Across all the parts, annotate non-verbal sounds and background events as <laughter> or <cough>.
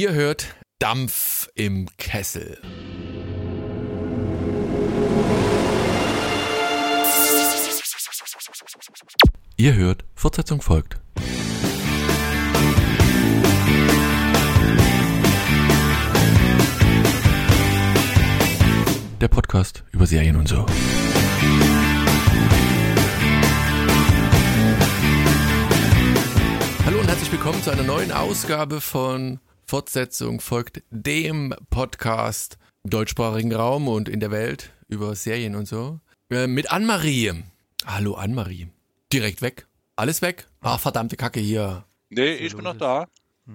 Ihr hört Dampf im Kessel. Ihr hört, Fortsetzung folgt. Der Podcast über Serien und so. Hallo und herzlich willkommen zu einer neuen Ausgabe von Fortsetzung folgt dem Podcast im deutschsprachigen Raum und in der Welt über Serien und so. Äh, mit Anne-Marie. Hallo Anne-Marie. Direkt weg. Alles weg. Ah, verdammte Kacke hier. Nee, ich bin noch da.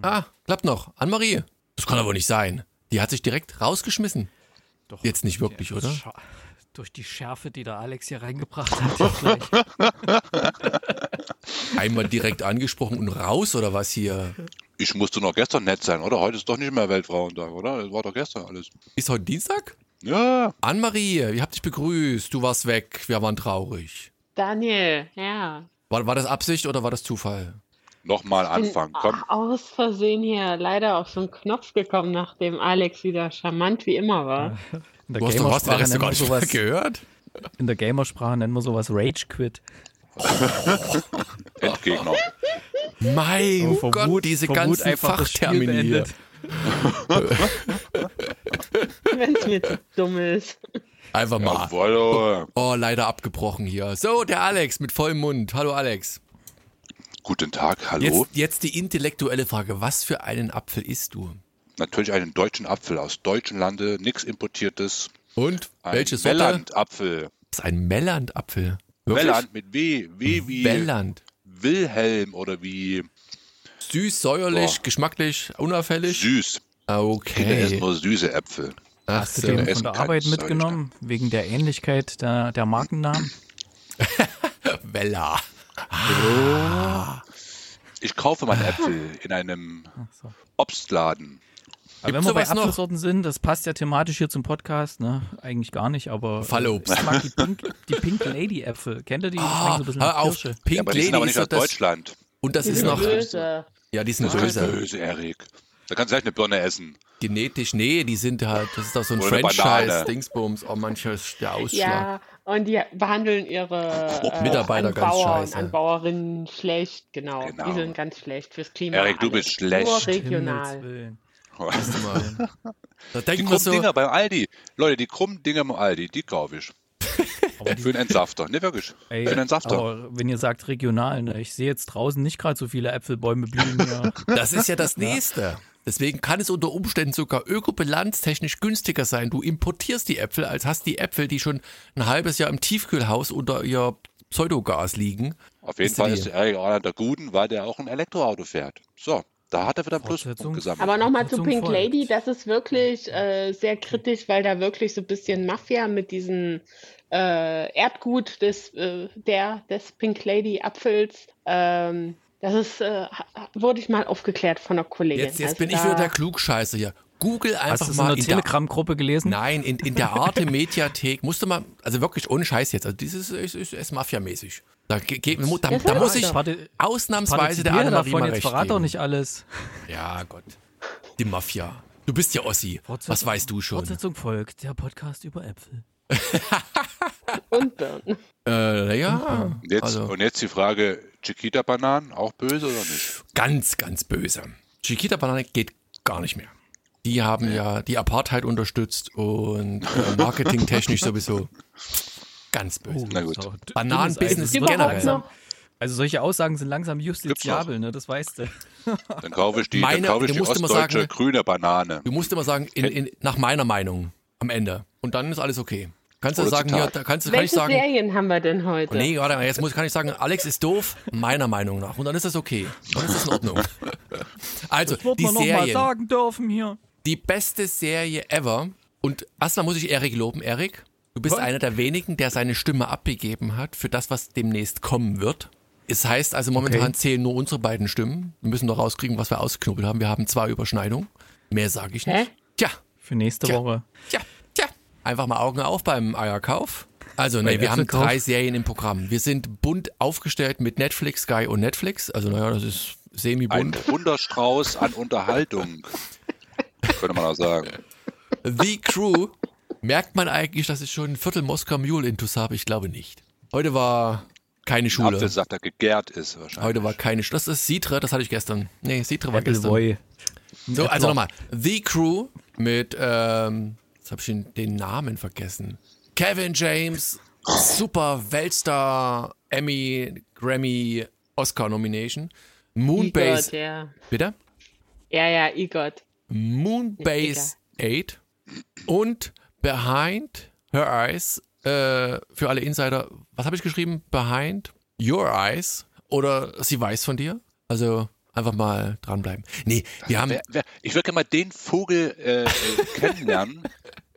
Ah, klappt noch. Anne-Marie. Das kann aber nicht sein. Die hat sich direkt rausgeschmissen. Doch, Jetzt nicht wirklich, ja, oder? Durch die Schärfe, die der Alex hier reingebracht hat. ja, gleich. <laughs> Einmal direkt angesprochen und raus oder was hier? Ich musste noch gestern nett sein, oder? Heute ist doch nicht mehr Weltfrauentag, oder? Das war doch gestern alles. Ist heute Dienstag? Ja, Anne-Marie, ich hab dich begrüßt. Du warst weg. Wir waren traurig. Daniel, ja. War, war das Absicht oder war das Zufall? nochmal anfangen. Bin Komm, aus Versehen hier leider auf so einen Knopf gekommen, nachdem Alex wieder charmant wie immer war. <laughs> In der Du hast doch was, den Gamersprache Rest nennen gar wir nicht sowas, gehört? in der Gamersprache nennen wir sowas Rage Quit. <laughs> Endgegner. Mein Oh, vor Gott, diese ganzen einfach Fachtermini hier. <laughs> Wenn es mir zu dumm ist. Einfach mal. Jawohl. Oh, leider abgebrochen hier. So, der Alex mit vollem Mund. Hallo Alex. Guten Tag, hallo. Jetzt, jetzt die intellektuelle Frage. Was für einen Apfel isst du? Natürlich einen deutschen Apfel aus deutschen Lande, nichts importiertes. Und? Ein Welche Sorte? Welland-Apfel. Das ist ein Melland-Apfel. Welland mit W. W wie Welland. Wilhelm oder wie Süß, säuerlich, Boah. geschmacklich, unauffällig? süß. Kinder Okay. essen nur süße Äpfel. Ach Hast du so. den von der Arbeit mitgenommen? Wegen der Ähnlichkeit der, der Markennamen? <laughs> Wella. Ich kaufe meine Äpfel in einem so. Obstladen. Aber Gibt's wenn wir bei sowas noch? Apfelsorten sind, das passt ja thematisch hier zum Podcast, ne? Eigentlich gar nicht, aber. Fallobst. Ich mag die Pink, die Pink Lady Äpfel. Kennt ihr die? Die Ah, so ein bisschen hör auf. Kirsche. Pink Ja, aber die Lady sind aber ist nicht aus das. Deutschland. Und das Die ist sind noch. böse. Ja, die sind ist böse. böse, Erik. Da kannst du gleich eine Birne essen. Genetisch, nee, die sind halt, das ist doch so ein. Franchise-Dingsbums. Oh, mancher ist der Ausschlag. Ja, und die behandeln ihre äh, Mitarbeiter ganz scheiße. Anbauerinnen schlecht, genau. Genau. Die sind ganz schlecht fürs Klima. Erik, du bist schlecht. Nur regional. Willen. Weißt du mal. Da Die denken wir krummen so, Dinger beim Aldi. Leute, die krummen Dinger beim Aldi, die kaufe ich. <laughs> Aber die, Für einen Entsafter. Ne, wirklich. ey, Für einen Entsafter. aber wenn ihr sagt regional, ne? ich sehe jetzt draußen nicht gerade so viele Äpfelbäume blühen hier. <laughs> das ist ja das <laughs> Nächste. Deswegen kann es unter Umständen sogar ökobilanztechnisch günstiger sein. Du importierst die Äpfel, als hast die Äpfel, die schon ein halbes Jahr im Tiefkühlhaus unter ihr Pseudogas liegen. Auf jeden Fall die? ist der Erik auch einer der Guten, weil der auch ein Elektroauto fährt. So, da hat er wieder einen. Pluspunkt gesammelt. Aber nochmal zu Pink Volk. Lady, das ist wirklich äh, sehr kritisch, weil da wirklich so ein bisschen Mafia mit diesem äh, Erdgut des, äh, der, des Pink Lady Apfels. Ähm, das ist, äh, wurde ich mal aufgeklärt von einer Kollegin. Jetzt, jetzt Also bin ich wieder der Klugscheißer hier. Google Hast einfach du in mal der in der, Telegram-Gruppe gelesen? Nein, in, in der <laughs> Arte Mediathek musst du mal, also wirklich ohne Scheiß jetzt, also dieses ist, ist, ist Mafia-mäßig. Da, ge- ge- da, da ist muss ich ausnahmsweise der Annemarie davon, mal jetzt recht verrat doch nicht alles. Ja, Gott. Die Mafia. Du bist ja Ossi. Was weißt du schon? Fortsetzung folgt, der Podcast über Äpfel. <laughs> Und Birnen. Äh, ja. Und jetzt, Also, und jetzt die Frage, Chiquita-Bananen, auch böse oder nicht? ganz, ganz böse. Chiquita Banane geht gar nicht mehr. Die haben ja die Apartheid unterstützt und äh, marketingtechnisch <laughs> sowieso ganz böse. Na gut. Bananenbusiness generell. Noch Also solche Aussagen sind langsam justiziabel, ne? Das weißt du. Dann kaufe ich die, Meine- dann kaufe ich du die musst immer ostdeutsche sagen- grüne Banane. Du musst immer sagen, in, in, nach meiner Meinung am Ende. Und dann ist alles okay. Kannst du sagen, ja, da kannst du, kann ich Welche sagen, Serien haben wir denn heute? nee, warte mal, jetzt muss, kann ich sagen, Alex ist doof, meiner Meinung nach. Und dann ist das okay. Dann ist das in Ordnung. <laughs> Also, Wird die noch mal Serien. sagen dürfen hier. Die beste Serie ever. Und erstmal muss ich Erik loben, Erik. Du bist Was? einer der wenigen, der seine Stimme abgegeben hat für das, was demnächst kommen wird. Es heißt also momentan Okay. zählen nur unsere beiden Stimmen. Wir müssen doch rauskriegen, was wir ausknubbelt haben. Wir haben zwei Überschneidungen. Mehr sage ich nicht. Hä? Tja, Für nächste Tja. Woche. tja, tja. Einfach mal Augen auf beim Eierkauf. Also, nee, wir haben drei Serien im Programm. Wir sind bunt aufgestellt mit Netflix, Sky und Netflix. Also, naja, das ist Ein semi-bunt. Wunderstrauß an Unterhaltung. Könnte man auch sagen. The Crew. Merkt man eigentlich, dass ich schon ein Viertel Moskau Mule intus habe? Ich glaube nicht. Heute war keine Schule. Apfelsaft, der gegärt ist wahrscheinlich. Heute war keine Schule. Das ist Citre, das hatte ich gestern. Nee, Citre war gestern. Appleboy. So, also nochmal. The Crew mit, ähm, jetzt habe ich den, den Namen vergessen. Kevin James, super Weltstar, Emmy, Grammy, Oscar Nomination. Moonbase, Igot, ja. bitte? Ja, ja, Igot. Moonbase 8 und Behind Her Eyes, äh, für alle Insider, was habe ich geschrieben? Behind Your Eyes oder Sie weiß von dir? Also einfach mal dranbleiben. Nee, wir haben, Wer, wer, ich würde gerne mal den Vogel äh, äh, <laughs> kennenlernen,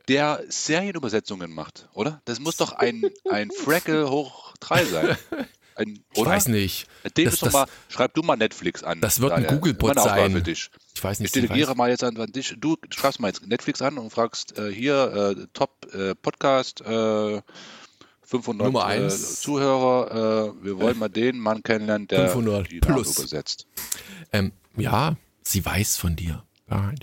der Serienübersetzungen macht, oder? Das muss doch ein, ein Freckle hoch drei sein. <laughs> Ein, ich weiß nicht. Dem Das- das- mal, schreib du mal Netflix an. Das wird ein Daher, Google-Bot meine Aufgabe sein. Für dich. Ich weiß nicht, Ich delegiere mal jetzt an, an dich. Du schreibst mal jetzt Netflix an und fragst äh, hier äh, Top äh, Podcast, äh, 500 Nummer äh, eins. Zuhörer. Äh, wir wollen mal den Mann kennenlernen, der 500 die plus. übersetzt. Ähm, ja, sie weiß von dir. Her Eyes.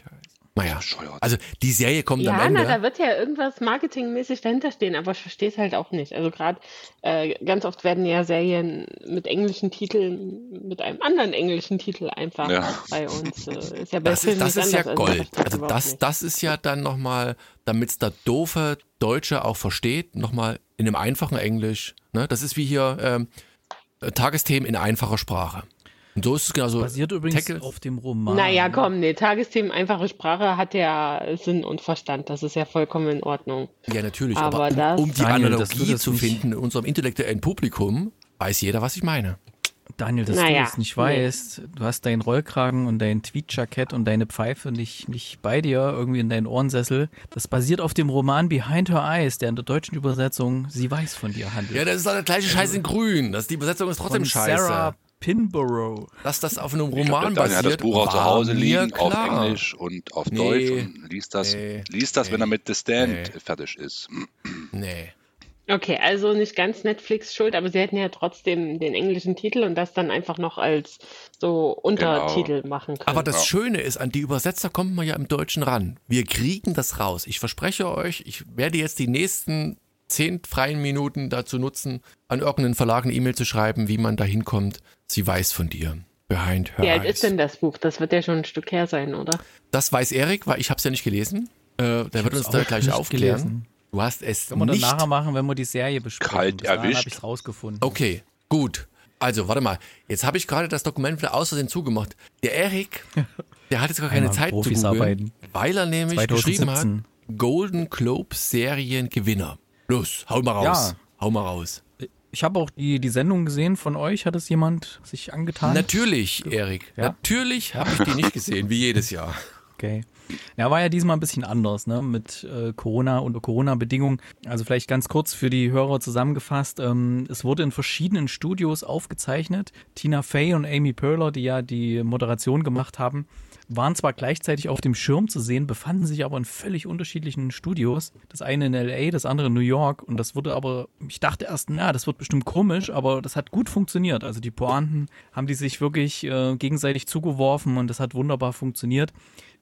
Naja, also die Serie kommt am Ja, Ende. na, da wird ja irgendwas marketingmäßig dahinter stehen, aber ich verstehe es halt auch nicht. Also gerade äh, ganz oft werden ja Serien mit englischen Titeln, mit einem anderen englischen Titel einfach Ja. bei uns. Äh, ist ja bei Das ist, das ist ja. Gold. Also überhaupt das, das ist ja dann nochmal, damit es der doofe Deutsche auch versteht, nochmal in einem einfachen Englisch. Ne? Das ist wie hier ähm, äh, Tagesthemen in einfacher Sprache. Und so ist es genauso. Basiert übrigens Tackle- auf dem Roman. Naja, komm, nee, Tagesthemen, einfache Sprache hat ja Sinn und Verstand. Das ist ja vollkommen in Ordnung. Ja, natürlich. Aber, Aber um, das- um die Daniel, das Analogie zu finden in unserem intellektuellen Publikum, weiß jeder, was ich meine. Daniel, dass Naja, du das nicht nee. weißt. Du hast deinen Rollkragen und dein Tweetjackett und deine Pfeife nicht, nicht bei dir, irgendwie in deinen Ohrensessel. Das basiert auf dem Roman Behind Her Eyes, der in der deutschen Übersetzung Sie weiß von dir handelt. Ja, das ist doch der gleiche Scheiß in grün. Das, die Übersetzung ist trotzdem von scheiße. Sarah Pinborough. Dass das auf einem glaub, Roman der Daniel hat das basiert, Buch auch zu Hause liegen, auf klar. Englisch und auf Nee. Deutsch und liest das, Nee. liest das wenn er mit The Stand Nee. fertig ist. Nee. Okay, also nicht ganz Netflix schuld, aber sie hätten ja trotzdem den englischen Titel und das dann einfach noch als so Untertitel machen können. Aber das Ja. Schöne ist, an die Übersetzer kommt man ja im Deutschen ran. Wir kriegen das raus. Ich verspreche euch, ich werde jetzt die nächsten zehn freien Minuten dazu nutzen, an irgendeinen Verlag eine E-Mail zu schreiben, wie man da hinkommt. Sie weiß von dir. Behind her Wie alt eyes. ist denn das Buch? Das wird ja schon ein Stück her sein, oder? Das weiß Erik, weil ich habe es ja nicht gelesen. Äh, der wird hab's uns da gleich aufklären. gelesen. Du hast es Können wir nicht. nachher machen, wenn wir die Serie besprechen. Kalt erwischt. habe ich es rausgefunden. Okay, gut. Also, warte mal. Jetzt habe ich gerade das Dokument wieder aus Versehen zugemacht. Der Erik, <laughs> der hat jetzt gar keine Zeit Profis zu googeln, arbeiten. weil er nämlich 2017. geschrieben hat, Golden Globe Seriengewinner. Los, hau mal raus. Ja. Hau mal raus. Ich habe auch die, die Sendung gesehen von euch. Hat es jemand sich angetan? Natürlich, Erik. Ja? Natürlich habe ich die nicht gesehen, wie jedes Jahr. Okay. Ja, war ja diesmal ein bisschen anders, ne? Mit äh, Corona und Corona-Bedingungen. Also vielleicht ganz kurz für die Hörer zusammengefasst. Ähm, es wurde in verschiedenen Studios aufgezeichnet. Tina Fey und Amy Perler, die ja die Moderation gemacht haben, waren zwar gleichzeitig auf dem Schirm zu sehen, befanden sich aber in völlig unterschiedlichen Studios. Das eine in LA, das andere in New York. Und das wurde aber, ich dachte erst, na, das wird bestimmt komisch, aber das hat gut funktioniert. Also die Pointen haben die sich wirklich äh, gegenseitig zugeworfen und das hat wunderbar funktioniert.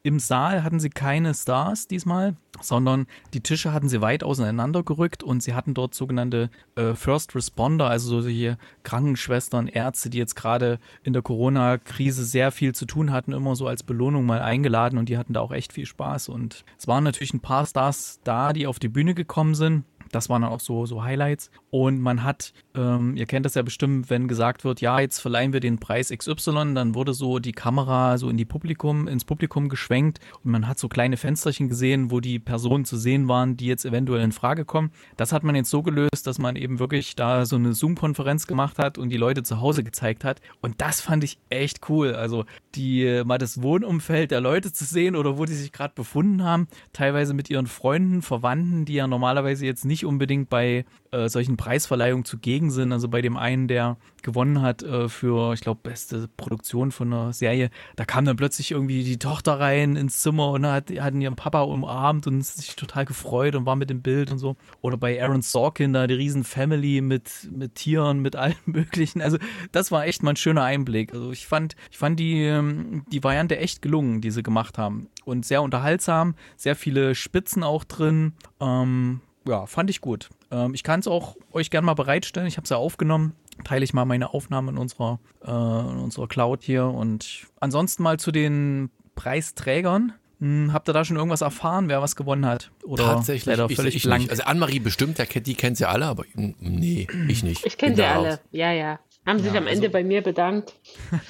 Im Saal hatten sie keine Stars diesmal, sondern die Tische hatten sie weit auseinander gerückt und sie hatten dort sogenannte äh, First Responder, also solche Krankenschwestern, Ärzte, die jetzt gerade in der Corona-Krise sehr viel zu tun hatten, immer so als Belohnung mal eingeladen und die hatten da auch echt viel Spaß. Und es waren natürlich ein paar Stars da, die auf die Bühne gekommen sind. Das waren dann auch so, so Highlights. Und man hat, ähm, ihr kennt das ja bestimmt, wenn gesagt wird, ja, jetzt verleihen wir den Preis XY, dann wurde so die Kamera so in die Publikum, ins Publikum geschwenkt und man hat so kleine Fensterchen gesehen, wo die Personen zu sehen waren, die jetzt eventuell in Frage kommen. Das hat man jetzt so gelöst, dass man eben wirklich da so eine Zoom-Konferenz gemacht hat und die Leute zu Hause gezeigt hat. Und das fand ich echt cool. Also die mal das Wohnumfeld der Leute zu sehen oder wo die sich gerade befunden haben, teilweise mit ihren Freunden, Verwandten, die ja normalerweise jetzt nicht nicht unbedingt bei äh, solchen Preisverleihungen zugegen sind. Also bei dem einen, der gewonnen hat äh, für, ich glaube, beste Produktion von einer Serie, da kam dann plötzlich irgendwie die Tochter rein ins Zimmer und hat, hatten ihren Papa umarmt und sich total gefreut und war mit dem Bild und so. Oder bei Aaron Sorkin da die riesen Family mit, mit Tieren, mit allem <laughs> möglichen. Also das war echt mal ein schöner Einblick. Also ich fand, ich fand die, ähm, die Variante echt gelungen, die sie gemacht haben. Und sehr unterhaltsam, sehr viele Spitzen auch drin. Ähm, ja, fand ich gut. Ähm, ich kann es auch euch gerne mal bereitstellen. Ich habe es ja aufgenommen. Teile ich mal meine Aufnahme in unserer, äh, in unserer Cloud hier. Und ansonsten mal zu den Preisträgern. Hm, habt ihr da schon irgendwas erfahren, wer was gewonnen hat? Oder Tatsächlich, leider ich, völlig ich blank? nicht. Also Anne-Marie bestimmt, der kennt, die kennt sie alle, aber mm, nee, ich nicht. Ich kenne sie alle. Ja, ja. Haben sich Ja, am Ende also- bei mir bedankt. Dafür,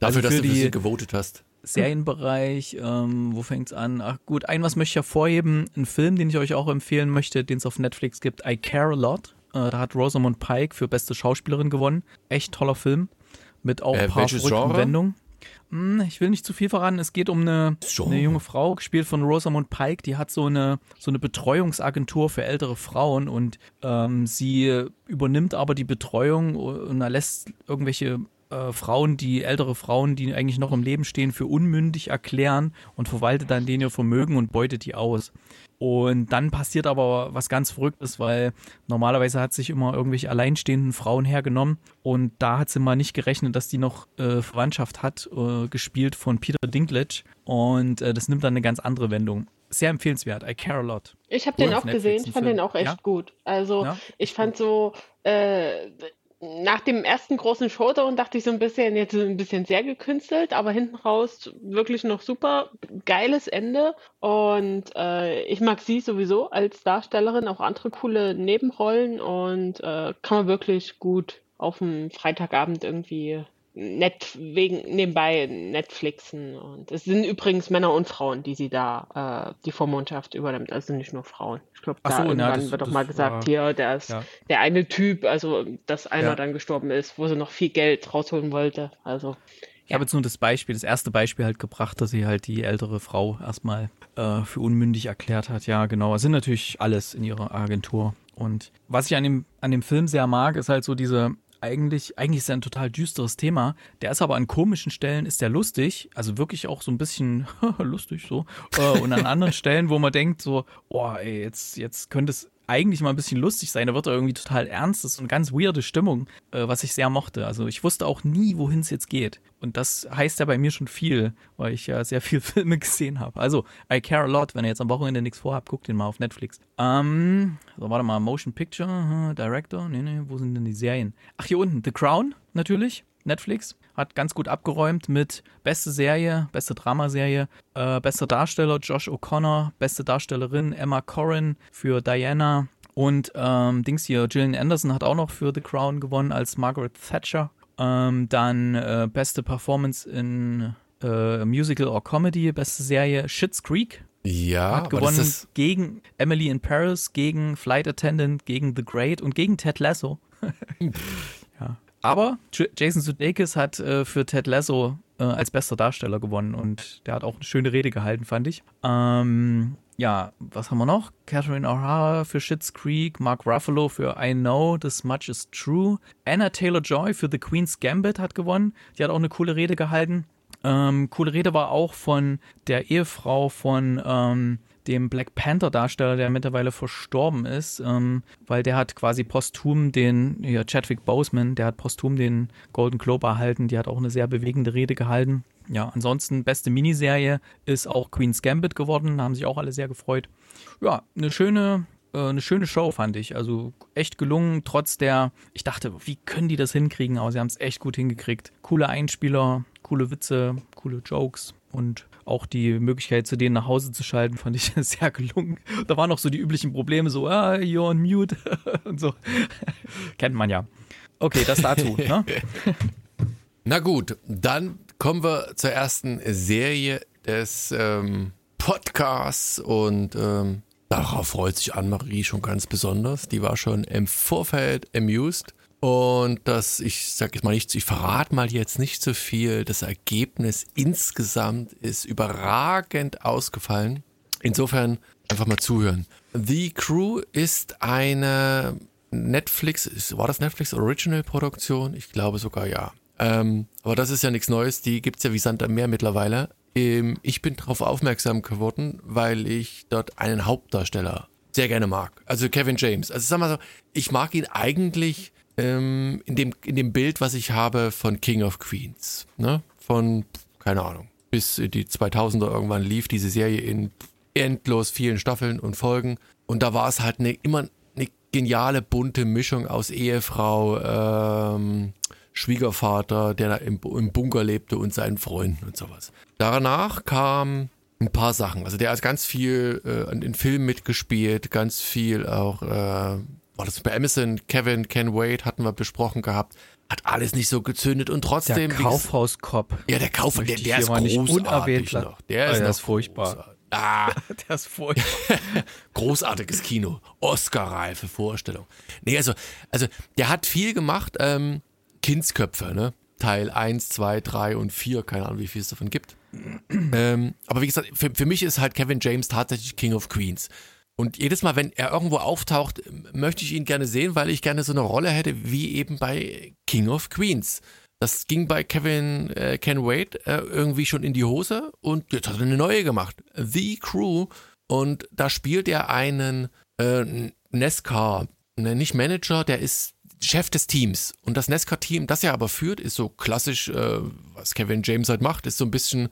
Also dass für du für die- sie gewotet hast. Serienbereich, ähm, wo fängt's an? Ach gut, ein was möchte ich hervorheben, ein Film, den ich euch auch empfehlen möchte, den es auf Netflix gibt, I Care a Lot. Äh, da hat Rosamund Pike für beste Schauspielerin gewonnen. Echt toller Film mit auch Äh, ein paar verrückten? Wendungen. Hm, ich will nicht zu viel verraten. Es geht um eine, eine junge Frau, gespielt von Rosamund Pike. Die hat so eine, so eine Betreuungsagentur für ältere Frauen und ähm, sie übernimmt aber die Betreuung und lässt irgendwelche äh, Frauen, die ältere Frauen, die eigentlich noch im Leben stehen, für unmündig erklären und verwaltet dann denen ihr Vermögen und beutet die aus. Und dann passiert aber was ganz Verrücktes, weil normalerweise hat sich immer irgendwelche alleinstehenden Frauen hergenommen und da hat sie mal nicht gerechnet, dass die noch äh, Verwandtschaft hat, äh, gespielt von Peter Dinklage und äh, das nimmt dann eine ganz andere Wendung. Sehr empfehlenswert, I care a lot. Ich habe Cool, den auch Netflix, gesehen, ich fand Film. den auch echt Ja? gut. Also Ja? ich fand so, äh, nach dem ersten großen Showdown dachte ich so ein bisschen, jetzt ein bisschen sehr gekünstelt, aber hinten raus wirklich noch super geiles Ende. Und äh, ich mag sie sowieso als Darstellerin, auch andere coole Nebenrollen und äh, kann man wirklich gut auf dem Freitagabend irgendwie nett wegen nebenbei Netflixen und es sind übrigens Männer und Frauen, die sie da äh, die Vormundschaft übernimmt, also nicht nur Frauen. Ich glaube, da so, na, irgendwann das- wird doch mal gesagt, war- hier, der ist ja. der eine Typ, also dass einer Ja. dann gestorben ist, wo sie noch viel Geld rausholen wollte. Also Ich habe jetzt nur das Beispiel, das erste Beispiel halt gebracht, dass sie halt die ältere Frau erstmal äh, für unmündig erklärt hat. Ja, genau. Es sind natürlich alles in ihrer Agentur. Und was ich an dem, an dem Film sehr mag, ist halt so diese, eigentlich, eigentlich ist er ein total düsteres Thema. Der ist aber an komischen Stellen, ist der lustig, also wirklich auch so ein bisschen <laughs> lustig so. Äh, und an anderen <laughs> Stellen, wo man denkt so, oh, ey, jetzt, jetzt könnte es eigentlich mal ein bisschen lustig sein. Da wird er irgendwie total ernst. Das ist eine ganz weirde Stimmung, äh, was ich sehr mochte. Also ich wusste auch nie, wohin es jetzt geht. Und das heißt ja bei mir schon viel, weil ich ja sehr viel <laughs> Filme gesehen habe. Also I Care a Lot. Wenn ihr jetzt am Wochenende nichts vorhabt, guckt den mal auf Netflix. Ähm, so warte mal, Motion Picture, Director, nee, nee, wo sind denn die Serien? Ach, hier unten, The Crown, natürlich. Netflix hat ganz gut abgeräumt mit beste Serie, beste Dramaserie, äh, bester Darsteller Josh O'Connor, beste Darstellerin Emma Corrin für Diana und ähm, Dings hier, Gillian Anderson hat auch noch für The Crown gewonnen als Margaret Thatcher. Ähm, dann äh, beste Performance in äh, Musical or Comedy, beste Serie Schitt's Creek Ja, hat gewonnen das ist, gegen Emily in Paris, gegen Flight Attendant, gegen The Great und gegen Ted Lasso. <laughs> Aber Jason Sudeikis hat äh, für Ted Lasso äh, als bester Darsteller gewonnen und der hat auch eine schöne Rede gehalten, fand ich. Ähm, ja, was haben wir noch? Catherine O'Hara für Schitt's Creek, Mark Ruffalo für I Know This Much Is True, Anna Taylor-Joy für The Queen's Gambit hat gewonnen. Die hat auch eine coole Rede gehalten. Ähm, coole Rede war auch von der Ehefrau von ähm, dem Black Panther-Darsteller, der mittlerweile verstorben ist, ähm, weil der hat quasi posthum den, ja, Chadwick Boseman, der hat posthum den Golden Globe erhalten, die hat auch eine sehr bewegende Rede gehalten. Ja, ansonsten beste Miniserie ist auch Queen's Gambit geworden, da haben sich auch alle sehr gefreut. Ja, eine schöne, äh, eine schöne Show fand ich, also echt gelungen, trotz der, ich dachte, wie können die das hinkriegen, aber sie haben es echt gut hingekriegt. Coole Einspieler, coole Witze, coole Jokes und auch die Möglichkeit, zu denen nach Hause zu schalten, fand ich <laughs> sehr gelungen. Da waren noch so die üblichen Probleme, so, ah, you're on mute <laughs> und so. <laughs> Kennt man ja. Okay, das dazu. ne? na gut, dann kommen wir zur ersten Serie des ähm, Podcasts und ähm, darauf freut sich Anne-Marie schon ganz besonders. Die war schon im Vorfeld amused. Und das, ich sag jetzt mal nicht, ich verrate mal jetzt nicht so viel. Das Ergebnis insgesamt ist überragend ausgefallen. Insofern einfach mal zuhören. The Crew ist eine Netflix, war das Netflix Original Produktion? Ich glaube sogar ja. Ähm, aber das ist ja nichts Neues, die gibt's ja wie Sand am Meer mittlerweile. Ähm, ich bin darauf aufmerksam geworden, weil ich dort einen Hauptdarsteller sehr gerne mag. Also Kevin James. Also sag mal so, ich mag ihn eigentlich ähm, in, dem, in dem Bild, was ich habe von King of Queens. Ne? Von, keine Ahnung, bis die 2000er irgendwann lief diese Serie in endlos vielen Staffeln und Folgen. Und da war es halt eine, immer eine geniale, bunte Mischung aus Ehefrau, ähm, Schwiegervater, der im, im Bunker lebte und seinen Freunden und sowas. Danach kam ein paar Sachen. Also der hat ganz viel äh, in Filmen mitgespielt, ganz viel auch, äh, war das bei Amazon, Kevin, Ken Wade hatten wir besprochen gehabt. Hat alles nicht so gezündet und trotzdem. Der Kaufhauskopf. Ja, der Kaufhaus, der, der ist großartig unerwähnt noch. Der ist, oh, der ist furchtbar. großartig. Ah, <laughs> Der ist furchtbar. <laughs> großartiges Kino. Oscar-reife Vorstellung. Nee, also, also der hat viel gemacht. Ähm, Kindsköpfe, ne? Teil 1, 2, 3 und 4, keine Ahnung, wie viel es davon gibt. ähm, aber wie gesagt, für, für mich ist halt Kevin James tatsächlich King of Queens. Und jedes Mal, wenn er irgendwo auftaucht, möchte ich ihn gerne sehen, weil ich gerne so eine Rolle hätte, wie eben bei King of Queens. Das ging bei Kevin äh, Ken Wade äh, irgendwie schon in die Hose und jetzt hat er eine neue gemacht. The Crew. Und da spielt er einen äh, NESCAR, ne, nicht Manager, der ist Chef des Teams. Und das NESCAR-Team, das er aber führt, ist so klassisch, äh, was Kevin James halt macht, ist so ein bisschen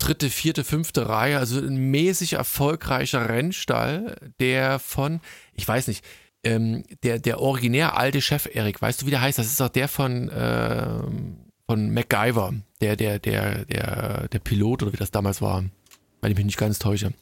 dritte, vierte, fünfte Reihe, also ein mäßig erfolgreicher Rennstall, der von, ich weiß nicht, ähm, der, der originär alte Chef Erik, weißt du, wie der heißt? Das ist auch der von, ähm, von MacGyver, der, der, der, der, der Pilot oder wie das damals war, weil ich mich nicht ganz täusche.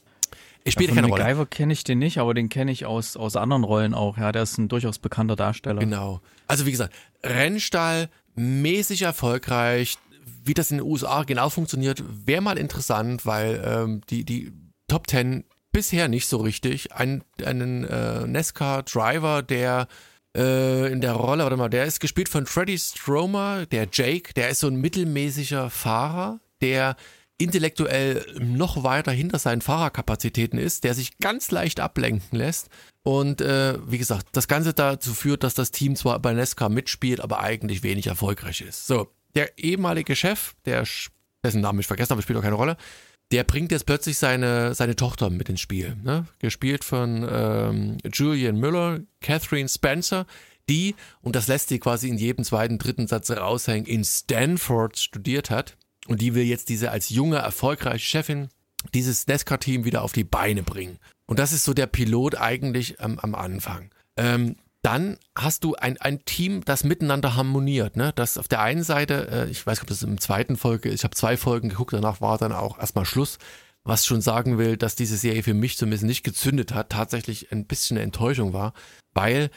Ich spiele Von keine Rolle. MacGyver kenne ich den nicht, aber den kenne ich aus, aus anderen Rollen auch. Ja, der ist ein durchaus bekannter Darsteller. Genau. Also wie gesagt, Rennstall, mäßig erfolgreich. Wie das in den USA genau funktioniert, wäre mal interessant, weil ähm, die, die Top Ten bisher nicht so richtig. Ein, einen äh, NASCAR-Driver, der äh, in der Rolle, warte mal, der ist gespielt von Freddie Stromer, der Jake, der ist so ein mittelmäßiger Fahrer, der intellektuell noch weiter hinter seinen Fahrerkapazitäten ist, der sich ganz leicht ablenken lässt. Und äh, wie gesagt, das Ganze dazu führt, dass das Team zwar bei Nesca mitspielt, aber eigentlich wenig erfolgreich ist. So, der ehemalige Chef, der, dessen Namen ich vergessen habe, spielt auch keine Rolle, der bringt jetzt plötzlich seine, seine Tochter mit ins Spiel. Ne? Gespielt von ähm, Julian Müller, Catherine Spencer, die, und das lässt sie quasi in jedem zweiten, dritten Satz raushängen, in Stanford studiert hat. Und die will jetzt diese als junge, erfolgreiche Chefin dieses NASCAR-Team wieder auf die Beine bringen. Und das ist so der Pilot eigentlich ähm, am Anfang. Ähm, dann hast du ein, ein Team, das miteinander harmoniert. Ne? Das auf der einen Seite, äh, ich weiß nicht, ob das im zweiten Folge ist, ich habe zwei Folgen geguckt, danach war dann auch erstmal Schluss, was schon sagen will, dass diese Serie für mich zumindest nicht gezündet hat, tatsächlich ein bisschen eine Enttäuschung war, weil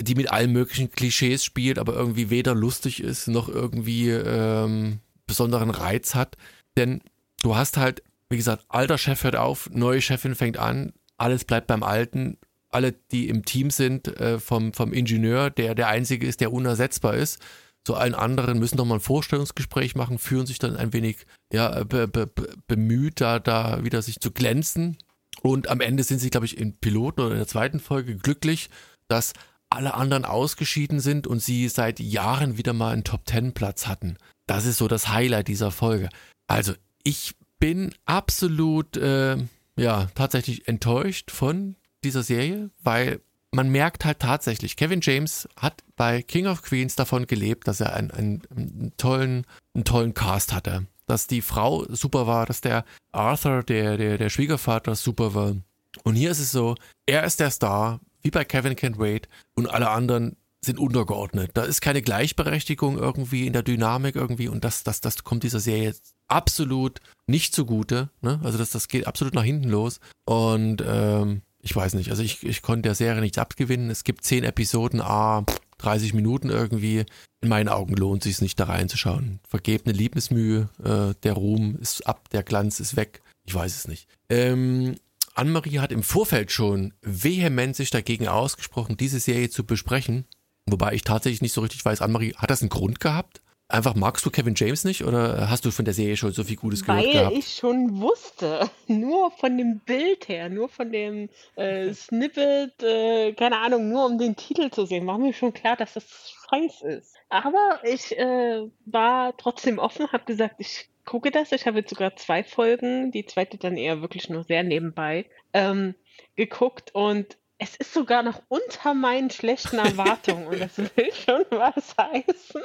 die mit allen möglichen Klischees spielt, aber irgendwie weder lustig ist, noch irgendwie ähm, besonderen Reiz hat. Denn du hast halt, wie gesagt, alter Chef hört auf, neue Chefin fängt an, alles bleibt beim Alten. Alle, die im Team sind, äh, vom, vom Ingenieur, der der Einzige ist, der unersetzbar ist, zu allen anderen müssen doch mal ein Vorstellungsgespräch machen, fühlen sich dann ein wenig ja, be, be, be- bemüht, da, da wieder sich zu glänzen. Und am Ende sind sie, glaube ich, im Piloten oder in der zweiten Folge glücklich, dass alle anderen ausgeschieden sind und sie seit Jahren wieder mal einen Top-Ten-Platz hatten. Das ist so das Highlight dieser Folge. Also, ich bin absolut, äh, ja, tatsächlich enttäuscht von dieser Serie, weil man merkt halt tatsächlich, Kevin James hat bei King of Queens davon gelebt, dass er einen, einen, einen tollen, einen tollen Cast hatte. Dass die Frau super war, dass der Arthur, der, der, der Schwiegervater, super war. Und hier ist es so, er ist der Star, wie bei Kevin Can't Wait, und alle anderen sind untergeordnet. Da ist keine Gleichberechtigung irgendwie in der Dynamik irgendwie und das, das, das kommt dieser Serie absolut nicht zugute. Ne? Also das, das geht absolut nach hinten los. Und ähm, ich weiß nicht, also ich, ich konnte der Serie nichts abgewinnen. Es gibt zehn Episoden, ah, 30 Minuten irgendwie. In meinen Augen lohnt sich nicht da reinzuschauen. Vergebene Liebesmühe, äh, der Ruhm ist ab, der Glanz ist weg. Ich weiß es nicht. Ähm, Anne-Marie hat im Vorfeld schon vehement sich dagegen ausgesprochen, diese Serie zu besprechen. Wobei ich tatsächlich nicht so richtig weiß, Anne-Marie, hat das einen Grund gehabt? Einfach magst du Kevin James nicht oder hast du von der Serie schon so viel Gutes gehört Weil gehabt? ich schon wusste, <laughs> nur von dem Bild her, nur von dem äh, Snippet, äh, keine Ahnung, nur um den Titel zu sehen, war mir schon klar, dass das scheiß ist. Aber ich äh, war trotzdem offen, habe gesagt, ich gucke das. Ich habe jetzt sogar zwei Folgen, die zweite dann eher wirklich nur sehr nebenbei, ähm, geguckt und es ist sogar noch unter meinen schlechten Erwartungen und das <laughs> will schon was heißen.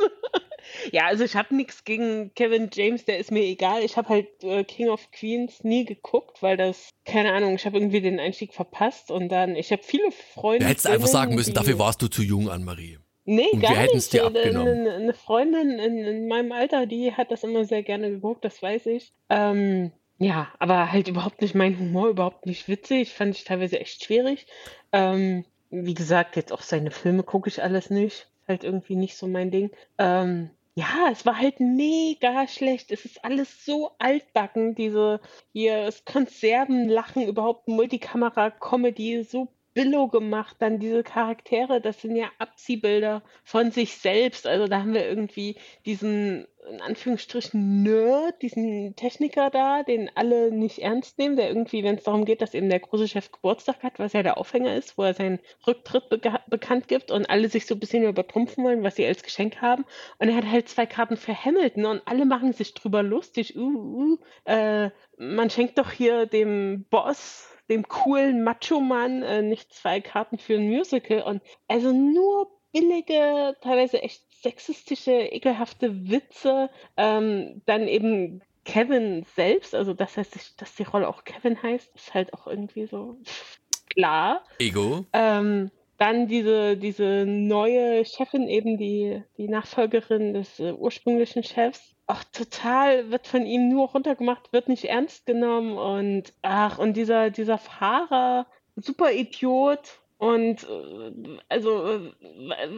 ja, also ich habe nichts gegen Kevin James, der ist mir egal. Ich habe halt äh, King of Queens nie geguckt, weil das, keine Ahnung, ich habe irgendwie den Einstieg verpasst und dann, ich habe viele Freunde. Du hättest einfach sagen müssen, dafür warst du zu jung, Anne-Marie. Nee, Und wir gar hätten's nicht. dir Eine, abgenommen. eine, eine Freundin in, in meinem Alter, die hat das immer sehr gerne geguckt, das weiß ich. Ähm, ja, aber halt überhaupt nicht mein Humor, überhaupt nicht witzig. Fand ich teilweise echt schwierig. Ähm, wie gesagt, jetzt auch seine Filme gucke ich alles nicht. Halt irgendwie nicht so mein Ding. Ähm, ja, es war halt mega schlecht. Es ist alles so altbacken, diese hier das Konservenlachen, überhaupt Multikamera-Comedy, so Billo gemacht, dann diese Charaktere, das sind ja Abziehbilder von sich selbst. Also da haben wir irgendwie diesen, in Anführungsstrichen, Nerd, diesen Techniker da, den alle nicht ernst nehmen, der irgendwie, wenn es darum geht, dass eben der große Chef Geburtstag hat, was ja der Aufhänger ist, wo er seinen Rücktritt bega- bekannt gibt und alle sich so ein bisschen übertrumpfen wollen, was sie als Geschenk haben. Und er hat halt zwei Karten für Hamilton und alle machen sich drüber lustig. Uh, uh, äh, man schenkt doch hier dem Boss dem coolen Macho-Mann äh, nicht zwei Karten für ein Musical und also nur billige, teilweise echt sexistische, ekelhafte Witze. Ähm, dann eben Kevin selbst, also das heißt, dass die Rolle auch Kevin heißt, ist halt auch irgendwie so <laughs> klar. Ego. Ähm, dann diese, diese neue Chefin, eben die, die Nachfolgerin des äh, ursprünglichen Chefs. Auch total wird von ihm nur runtergemacht, wird nicht ernst genommen und ach, und dieser, dieser Fahrer, super Idiot. Und äh, also äh,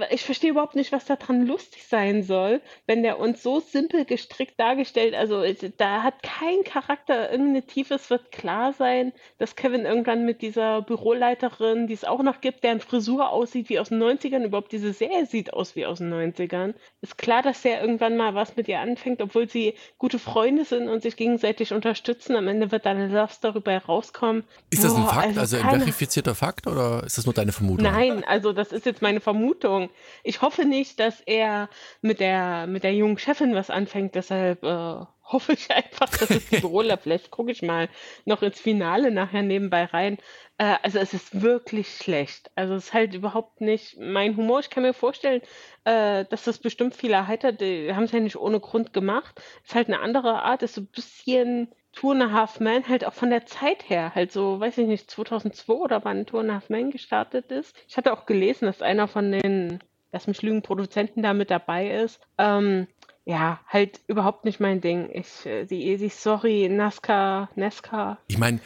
ich verstehe überhaupt nicht, was daran lustig sein soll, wenn der uns so simpel gestrickt dargestellt, also da hat kein Charakter irgendeine Tiefe, es wird klar sein, dass Kevin irgendwann mit dieser Büroleiterin, die es auch noch gibt, deren Frisur aussieht wie aus den 90ern, überhaupt diese Serie sieht aus wie aus den 90ern. Ist klar, dass der irgendwann mal was mit ihr anfängt, obwohl sie gute Freunde sind und sich gegenseitig unterstützen. Am Ende wird da eine Love Story bei rauskommen. Ist das ein Boah, Fakt, also, ein keine- verifizierter Fakt oder ist das nur deine Vermutung? Nein, also das ist jetzt meine Vermutung. Ich hoffe nicht, dass er mit der mit der jungen Chefin was anfängt. Deshalb äh, <laughs> hoffe ich einfach, dass es die Büroler <laughs> vielleicht gucke ich mal noch ins Finale nachher nebenbei rein. Äh, also es ist wirklich schlecht. Also es ist halt überhaupt nicht mein Humor. Ich kann mir vorstellen, äh, dass das bestimmt viele erheitert. Die haben es ja nicht ohne Grund gemacht. Ist halt eine andere Art. Ist so ein bisschen Two and a Half Men halt auch von der Zeit her, halt so, weiß ich nicht, 2002 oder wann Two and a Half Men gestartet ist. Ich hatte auch gelesen, dass einer von den, lass mich lügen, Produzenten da mit dabei ist. Ähm, ja, halt überhaupt nicht mein Ding. Ich, äh, die, die Story, NASCAR, NASCAR, Ich meine,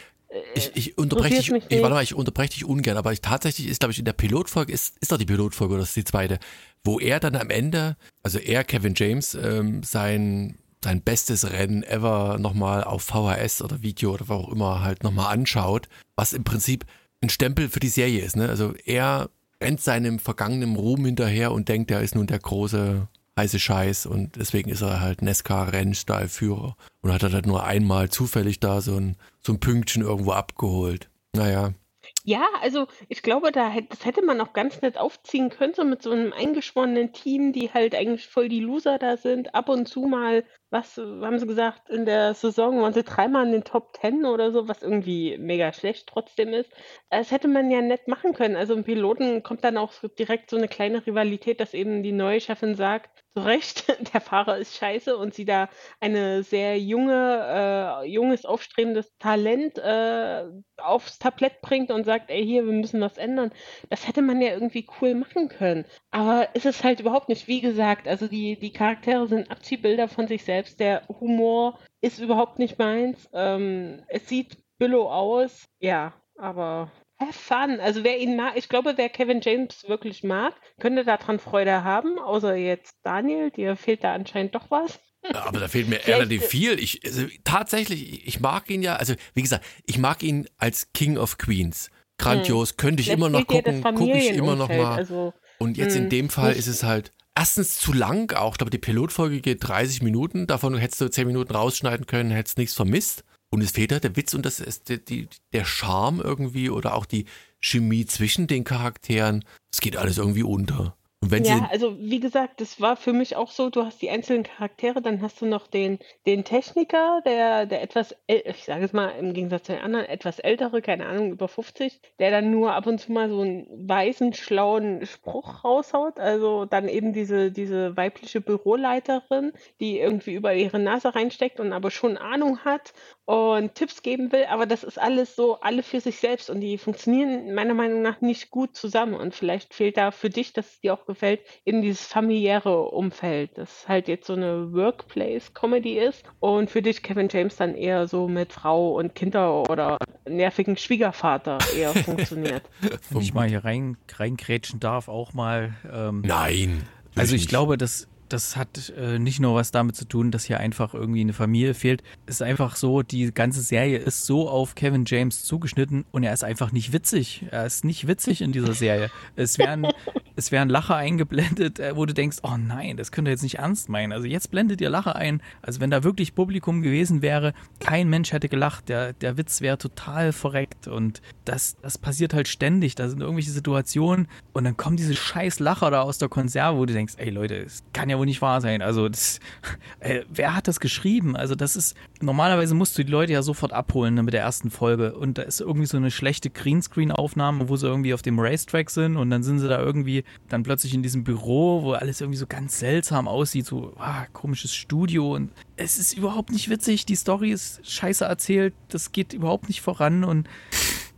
ich, ich unterbreche dich, ich, warte mal, ich unterbreche dich ungern, aber ich, tatsächlich ist, glaube ich, in der Pilotfolge, ist, ist doch die Pilotfolge oder ist die zweite, wo er dann am Ende, also er, Kevin James, ähm, sein, sein bestes Rennen ever nochmal auf VHS oder Video oder wo auch immer halt nochmal anschaut, was im Prinzip ein Stempel für die Serie ist, ne? Also er rennt seinem vergangenen Ruhm hinterher und denkt, er ist nun der große heiße Scheiß und deswegen ist er halt Nesca-Rennstallführer und hat halt nur einmal zufällig da so ein, so ein Pünktchen irgendwo abgeholt. Naja, Ja, also ich glaube, da hätte, das hätte man auch ganz nett aufziehen können, so mit so einem eingeschworenen Team, die halt eigentlich voll die Loser da sind. Ab und zu mal, was haben sie gesagt, in der Saison waren sie dreimal in den Top Ten oder so, was irgendwie mega schlecht trotzdem ist. Das hätte man ja nett machen können. Also im Piloten kommt dann auch direkt so eine kleine Rivalität, dass eben die neue Chefin sagt, zu Recht, <laughs> der Fahrer ist scheiße und sie da eine sehr junge, äh, junges, aufstrebendes Talent äh, aufs Tablett bringt und sagt, ey, hier, wir müssen was ändern. Das hätte man ja irgendwie cool machen können. Aber ist es halt überhaupt nicht. Wie gesagt, also die, die Charaktere sind Abziehbilder von sich selbst. Der Humor ist überhaupt nicht meins. Ähm, es sieht billow aus. Ja, aber have fun. Also wer ihn mag, ich glaube, wer Kevin James wirklich mag, könnte daran Freude haben. Außer jetzt Daniel, dir fehlt da anscheinend doch was. aber da fehlt mir relativ viel. Ich, also, tatsächlich, ich mag ihn ja, also wie gesagt, ich mag ihn als King of Queens. Grandios, könnte ich Vielleicht immer noch gucken, gucke ich immer noch mal. Also, Und jetzt in hm, dem Fall ist es halt erstens zu lang auch. Ich glaube, die Pilotfolge geht 30 Minuten. Davon hättest du 10 Minuten rausschneiden können, hättest nichts vermisst. Und es fehlt halt der Witz und das ist die, die, der Charme irgendwie oder auch die Chemie zwischen den Charakteren. Es geht alles irgendwie unter. Ja, also wie gesagt, das war für mich auch so, du hast die einzelnen Charaktere, dann hast du noch den, den Techniker, der, der etwas, ich sage es mal im Gegensatz zu den anderen, etwas ältere, keine Ahnung, über 50, der dann nur ab und zu mal so einen weisen, schlauen Spruch raushaut. Also dann eben diese, diese weibliche Büroleiterin, die irgendwie über ihre Nase reinsteckt und aber schon Ahnung hat und Tipps geben will, aber das ist alles so, alle für sich selbst und die funktionieren meiner Meinung nach nicht gut zusammen und vielleicht fehlt da für dich, dass es dir auch gefällt, eben dieses familiäre Umfeld, das halt jetzt so eine Workplace-Comedy ist und für dich Kevin James dann eher so mit Frau und Kinder oder nervigen Schwiegervater eher <laughs> funktioniert. Wenn ich mal hier rein, reingrätschen darf, auch mal. Ähm, nein. Also ich nicht. glaube, das, das hat äh, nicht nur was damit zu tun, dass hier einfach irgendwie eine Familie fehlt. Es ist einfach so, die ganze Serie ist so auf Kevin James zugeschnitten und er ist einfach nicht witzig. Er ist nicht witzig in dieser Serie. Es werden, <laughs> es werden Lacher eingeblendet, äh, wo du denkst, oh nein, das könnt ihr jetzt nicht ernst meinen. Also jetzt blendet ihr Lacher ein. Also wenn da wirklich Publikum gewesen wäre, kein Mensch hätte gelacht. Der, der Witz wäre total verreckt. Und das, das passiert halt ständig. Da sind irgendwelche Situationen und dann kommen diese scheiß Lacher da aus der Konserve, wo du denkst, ey Leute, das kann ja wohl nicht wahr sein. Also das, äh, wer hat das geschrieben? Also das ist, normalerweise musst du die Leute ja sofort abholen ne, mit der ersten Folge. Und da ist irgendwie so eine schlechte Greenscreen-Aufnahme, wo sie irgendwie auf dem Racetrack sind und dann sind sie da irgendwie dann plötzlich in diesem Büro, wo alles irgendwie so ganz seltsam aussieht, so ah, komisches Studio und es ist überhaupt nicht witzig. Die Story ist scheiße erzählt, das geht überhaupt nicht voran und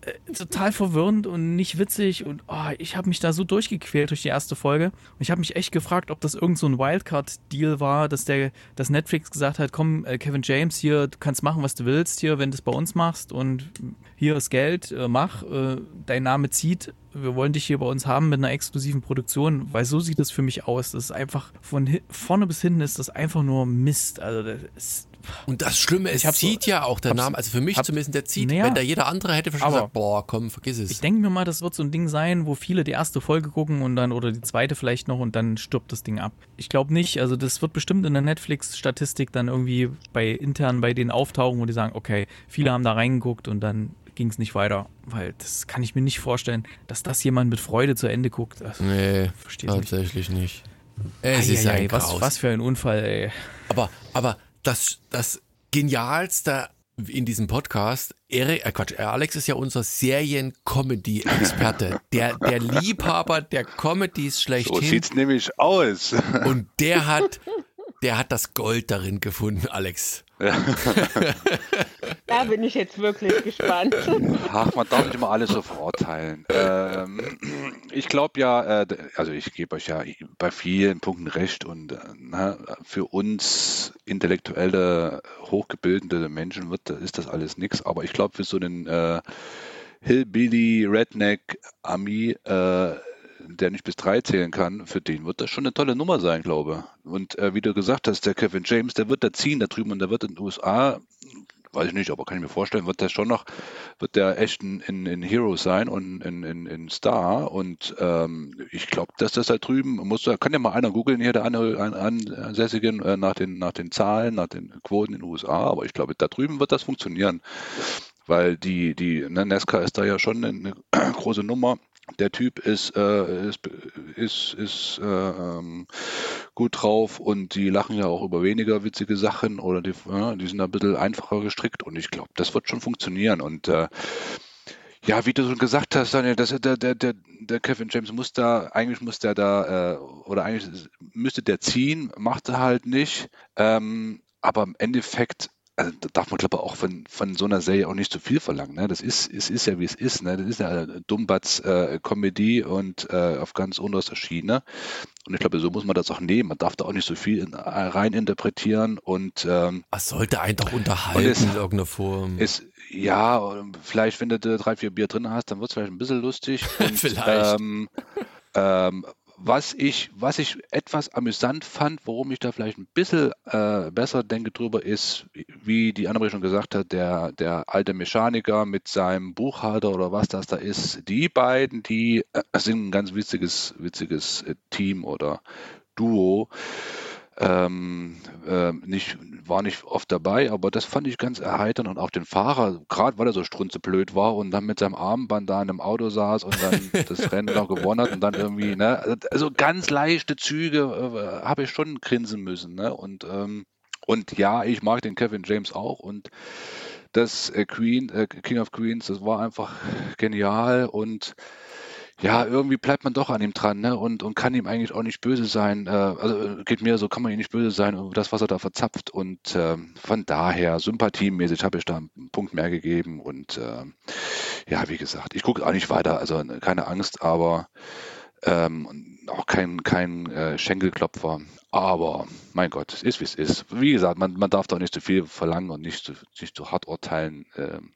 äh, total verwirrend und nicht witzig und oh, ich habe mich da so durchgequält durch die erste Folge und ich habe mich echt gefragt, ob das irgend so ein Wildcard-Deal war, dass der, dass Netflix gesagt hat, komm, äh, Kevin James hier, du kannst machen, was du willst hier, wenn du es bei uns machst und hier ist Geld, äh, mach, äh, dein Name zieht, wir wollen dich hier bei uns haben mit einer exklusiven Produktion, weil so sieht es für mich aus. Das ist einfach von vorne bis hinten ist das einfach nur Mist. Also das ist Und das Schlimme, es zieht ja auch der Name, also für mich hab- zumindest, der zieht, Naja, wenn da jeder andere hätte aber- gesagt, boah, komm, vergiss es. Ich denke mir mal, das wird so ein Ding sein, wo viele die erste Folge gucken und dann oder die zweite vielleicht noch und dann stirbt das Ding ab. Ich glaube nicht. Also das wird bestimmt in der Netflix-Statistik dann irgendwie bei intern bei denen auftauchen, wo die sagen, okay, viele haben da reingeguckt und dann ging es nicht weiter, weil das kann ich mir nicht vorstellen, dass das jemand mit Freude zu Ende guckt. Also, nee, Versteh's nicht. tatsächlich nicht. Es ist Eieiei, ein was, Graus. was für ein Unfall, ey. Aber, aber das, das Genialste in diesem Podcast, Erik, äh Quatsch, Alex ist ja unser Serien-Comedy-Experte. <laughs> Der, der Liebhaber der Comedies So schlechthin. sieht's nämlich aus. <laughs> und der hat, der hat das Gold darin gefunden, Alex. <laughs> Da bin ich jetzt wirklich <laughs> gespannt. Ach, man darf nicht immer alles so verurteilen. Ähm, ich glaube ja, äh, also ich gebe euch ja bei vielen Punkten recht und äh, na, für uns intellektuelle, hochgebildete Menschen wird, ist das alles nichts. Aber ich glaube, für so einen äh, Hillbilly, Redneck, Ami, äh, der nicht bis drei zählen kann, für den wird das schon eine tolle Nummer sein, glaube Und äh, wie du gesagt hast, der Kevin James, der wird da ziehen da drüben und der wird in den USA, weiß ich nicht, aber kann ich mir vorstellen, wird der schon noch, wird der echt ein, ein, ein Hero sein und ein, ein, ein Star. Und ähm, ich glaube, dass das da drüben, muss, da kann ja mal einer googeln hier, der An- An- Ansässigen, äh, nach, den, nach den Zahlen, nach den Quoten in den USA, aber ich glaube, da drüben wird das funktionieren. Weil die, die ne, NASCAR ist da ja schon eine <clears throat> große Nummer. Der Typ ist, äh, ist, ist, ist äh, ähm, gut drauf und die lachen ja auch über weniger witzige Sachen oder die, ja, die sind ein bisschen einfacher gestrickt und ich glaube, das wird schon funktionieren. Und äh, ja, wie du schon gesagt hast, Daniel, das, der, der, der, der Kevin James muss da, eigentlich muss der da, äh, oder eigentlich müsste der ziehen, macht er halt nicht. Ähm, aber im Endeffekt also da darf man glaube ich auch von, von so einer Serie auch nicht zu viel verlangen. Ne? Das ist, es ist ja wie es ist. Ne? Das ist ja eine Dummbatz-Comedy und äh, auf ganz unterster Schiene. Und ich glaube, so muss man das auch nehmen. Man darf da auch nicht so viel in, rein interpretieren und ähm, Es sollte einen doch unterhalten es- in irgendeiner Form. ist, ja, vielleicht, wenn du da drei, vier Bier drin hast, dann wird es vielleicht ein bisschen lustig. <laughs> Und, Vielleicht. Ähm, ähm, was ich, was ich etwas amüsant fand, worum ich da vielleicht ein bisschen äh, besser denke drüber, ist, wie die Annemarie schon gesagt hat, der, der alte Mechaniker mit seinem Buchhalter oder was das da ist, die beiden, die äh, sind ein ganz witziges, witziges äh, Team oder Duo. Ähm, äh, nicht, war nicht oft dabei, aber das fand ich ganz erheiternd. Und auch den Fahrer, gerade weil er so strunzeblöd war und dann mit seinem Armband da in einem Auto saß und dann <laughs> das Rennen noch gewonnen hat und dann irgendwie, ne, also ganz leichte Züge äh, habe ich schon grinsen müssen, ne, und ähm, und ja, ich mag den Kevin James auch und das äh, Queen, äh, King of Queens, das war einfach genial und ja, irgendwie bleibt man doch an ihm dran, ne? Und, und kann ihm eigentlich auch nicht böse sein. Äh, also geht mir so, kann man ihm nicht böse sein über das, was er da verzapft. Und äh, von daher, sympathiemäßig habe ich da einen Punkt mehr gegeben. Und äh, ja, wie gesagt, ich gucke auch nicht weiter, also keine Angst, aber ähm, auch kein, kein äh, Schenkelklopfer. Aber mein Gott, es ist wie es ist. Wie gesagt, man, man darf doch nicht zu viel verlangen und nicht zu, nicht zu hart urteilen. Ähm,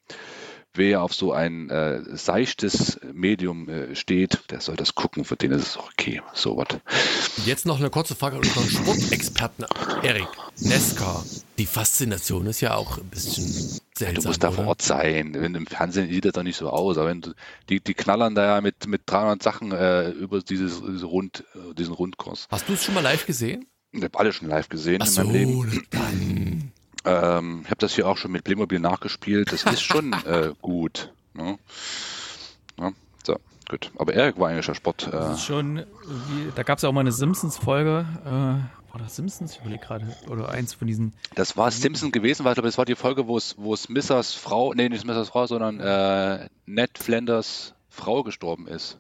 wer auf so ein äh, seichtes Medium äh, steht, der soll das gucken, für den ist es okay. So was. Jetzt noch eine kurze Frage an unseren Sportexperten Erik. Nesca, die Faszination ist ja auch ein bisschen seltsam. Du musst da vor Ort sein. Wenn im Fernsehen sieht das doch nicht so aus. Aber wenn du, die, die knallern da ja mit, mit 300 Sachen äh, über dieses, diese Rund, diesen Rundkurs. Hast du es schon mal live gesehen? Ich habe alle schon live gesehen Ach in so, meinem Leben. dann. Ähm, ich habe das hier auch schon mit Playmobil nachgespielt. Das ist schon <laughs> äh, gut. Ne? Ja, so, gut. Aber Erik war eigentlich der Sport. Das Äh, ist schon, wie, da gab es ja auch mal eine Simpsons-Folge. Äh, war das Simpsons? Ich überlege gerade. Oder eins von diesen. das war Simpson gewesen, weil ich glaube, das war die Folge, wo es, wo es Missers Frau, nee, nicht Missers Frau, sondern äh, Ned Flanders Frau gestorben ist.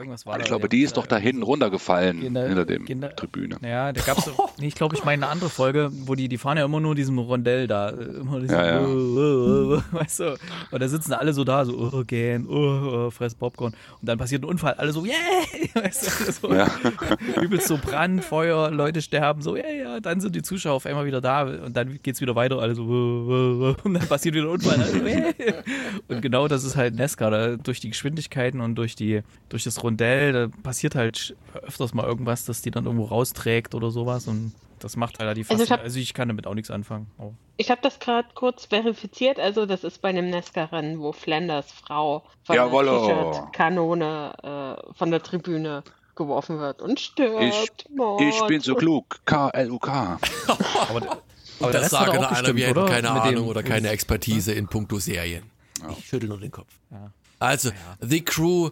Irgendwas war Ich da, glaube, die ist doch da hinten runtergefallen, Kinder- hinter dem Kinder- Tribüne. Ja, da gab's doch, <laughs> nee, ich glaube, ich meine eine andere Folge, wo die, die fahren ja immer nur diesem Rondell da, äh, immer diesem, Ja, ja. äh, äh, äh, weißt du, und da sitzen alle so da, so, oh, gähn, oh, oh, fress Popcorn, und dann passiert ein Unfall, alle so, yeah, <laughs> weißt du, so, Ja. <laughs> übelst so Brand, Feuer, Leute sterben, so, ja, ja, dann sind die Zuschauer auf einmal wieder da, und dann geht's wieder weiter, alle so, äh, äh, äh, und dann passiert wieder ein Unfall, alle so, yeah. und genau das ist halt Nesca, da, durch die Geschwindigkeiten und durch die, durch das Rondell, da passiert halt öfters mal irgendwas, dass die dann irgendwo rausträgt oder sowas und das macht halt die Also Faszin ich hab- also ich kann damit auch nichts anfangen. Oh. Ich habe das gerade kurz verifiziert. Also das ist bei einem Nesca-Rennen, wo Flanders Frau von Jawollo. der T-Shirt-Kanone äh, von der Tribüne geworfen wird und stirbt. Ich bin so klug. K-L-U-K. <laughs> Aber, aber Das sage da einer, wir hätten keine Mit Ahnung dem- oder keine Expertise in puncto Serien. Ich schüttel nur den Kopf. Ja. Also, The Crew,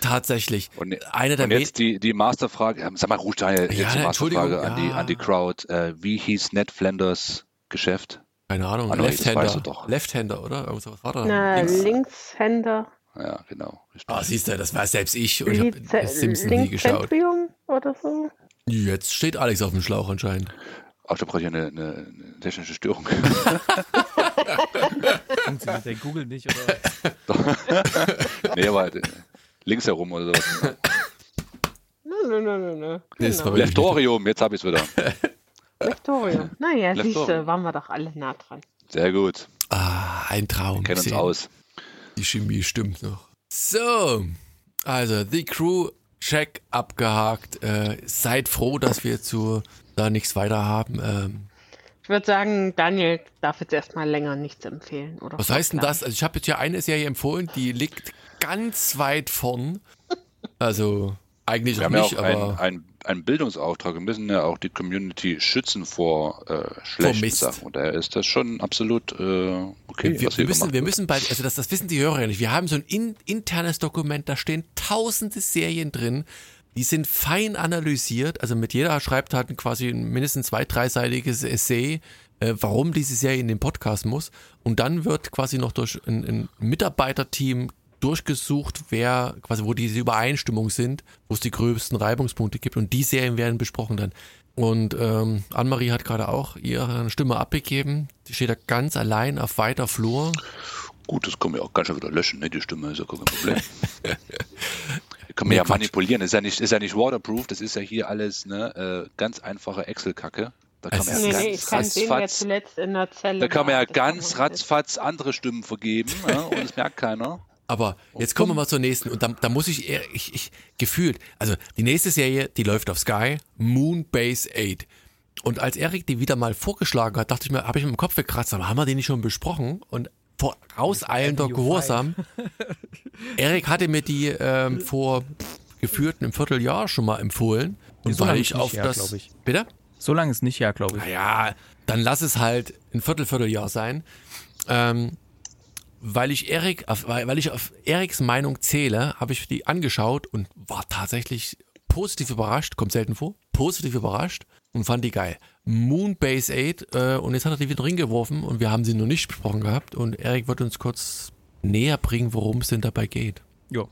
tatsächlich. Und, Einer der und jetzt die, die Masterfrage, ähm, sag mal, Ruhstein, jetzt Ja, die Masterfrage an, die, ja. an die Crowd. Äh, wie hieß Ned Flanders Geschäft? keine Ahnung, Ah, Left-Hander. Left-Hander, oder? Irgendwas was war da? Na, Links. Linkshänder. Ja, genau. Ah, siehst du, das war selbst ich und ich habe Simpson nie geschaut. Oder so. Jetzt steht Alex auf dem Schlauch anscheinend. Ach, da brauche ich eine, eine, eine technische Störung. <laughs> Funktioniert dein Google nicht oder? <laughs> nee, aber äh, links herum oder sowas. <laughs> Nö, nö, nö, nö, Genau. Leftorium, jetzt habe ich es wieder. <laughs> Lektorium. Naja, siehst du, waren wir doch alle nah dran. Sehr gut. Ah, ein Traum. Kennen uns aus. Die Chemie stimmt noch. So, also The Crew, check abgehakt. Äh, seid froh, dass wir zu da nichts weiter haben. Ähm, Ich würde sagen, Daniel darf jetzt erstmal länger nichts empfehlen. Oder was heißt denn das? Also ich habe jetzt hier eine Serie empfohlen, die liegt ganz weit vorn. Also eigentlich Wir auch haben ja nicht, auch aber einen, einen, einen Bildungsauftrag. Wir müssen ja auch die Community schützen vor äh, schlechten Mist. Sachen. Und daher ist das schon absolut äh, okay, wir, was wir müssen, wir müssen bald, also das, das wissen die Hörer ja nicht. Wir haben so ein in, internes Dokument, da stehen tausende Serien drin. Die sind fein analysiert. Also mit jeder schreibt halt quasi ein mindestens zwei, dreiseitiges Essay, äh, warum diese Serie in den Podcast muss. Und dann wird quasi noch durch ein, ein Mitarbeiterteam durchgesucht, wer quasi, wo diese Übereinstimmung sind, wo es die größten Reibungspunkte gibt. Und die Serien werden besprochen dann. Und ähm, Annemarie hat gerade auch ihre Stimme abgegeben. Die steht da ganz allein auf weiter Flur. Gut, das können wir auch ganz schön wieder löschen, ne? Die Stimme ist ja kein Problem. <laughs> Kann man Nee, ja Quatsch. manipulieren. Das ist ja nicht, ist ja nicht waterproof, das ist ja hier alles ne, äh, ganz einfache Excel-Kacke. Da kann man ja Nee, ganz nee, ich kann sehen, wer ratzfatz, zuletzt in der Zelle da kann man war. ja Das ganz kann man ratzfatz andere Stimmen vergeben ja, und es merkt keiner. Aber jetzt kommen wir mal zur nächsten und da, da muss ich, eher- ich, ich gefühlt, also die nächste Serie, die läuft auf Sky, Moonbase 8. Und als Erik die wieder mal vorgeschlagen hat, dachte ich mir, habe ich mir im Kopf gekratzt, aber haben wir den nicht schon besprochen? Und vorauseilender Gehorsam, <laughs> Erik hatte mir die ähm, vor geführt einem Vierteljahr schon mal empfohlen. Und so weil lange ich auf her, das. ich. Bitte? So lange ist nicht ja, glaube ich. Naja, dann lass es halt ein Viertel, Vierteljahr sein. Ähm, weil ich Erik, weil ich auf Eriks Meinung zähle, habe ich die angeschaut und war tatsächlich positiv überrascht, kommt selten vor, positiv überrascht und fand die geil. Moonbase 8 äh, und jetzt hat er die wieder reingeworfen und wir haben sie noch nicht besprochen gehabt und Erik wird uns kurz näher bringen, worum es denn dabei geht. Ja.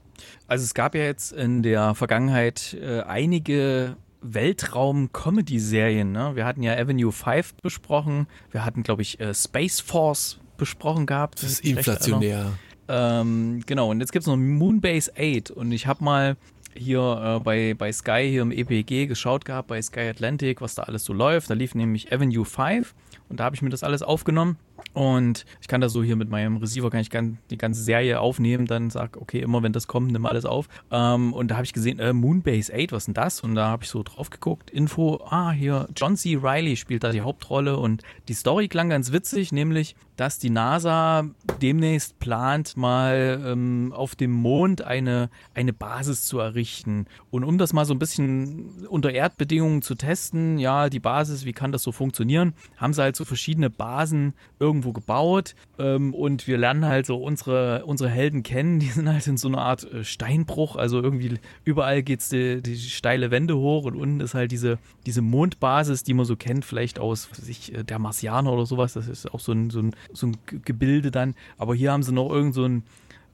Also es gab ja jetzt in der Vergangenheit äh, einige Weltraum-Comedy-Serien. Ne? Wir hatten ja Avenue 5 besprochen. Wir hatten, glaube ich, äh, Space Force besprochen gehabt. Das ist inflationär. Ähm, genau, und jetzt gibt es noch Moonbase 8 und ich habe mal hier äh, bei, bei Sky hier im EPG geschaut gehabt, bei Sky Atlantic, was da alles so läuft. Da lief nämlich Avenue 5 und da habe ich mir das alles aufgenommen und ich kann das so hier mit meinem Receiver, kann ich die ganze Serie aufnehmen, dann sag, okay, immer wenn das kommt, nimm alles auf. Ähm, und da habe ich gesehen, äh, Moonbase 8, was denn das? Und da habe ich so drauf geguckt, Info, ah, hier, John C. Reilly spielt da die Hauptrolle und die Story klang ganz witzig, nämlich, dass die NASA demnächst plant, mal ähm, auf dem Mond eine, eine Basis zu errichten. Und um das mal so ein bisschen unter Erdbedingungen zu testen, ja, die Basis, wie kann das so funktionieren, haben sie halt so verschiedene Basen irgendwo gebaut. Ähm, und wir lernen halt so unsere, unsere Helden kennen, die sind halt in so einer Art äh, Steinbruch, also irgendwie überall geht's die, die steile Wände hoch und unten ist halt diese, diese Mondbasis, die man so kennt, vielleicht aus was weiß ich, äh, der Marsianer oder sowas, das ist auch so ein, so ein, so ein Gebilde dann, aber hier haben sie noch irgend so ein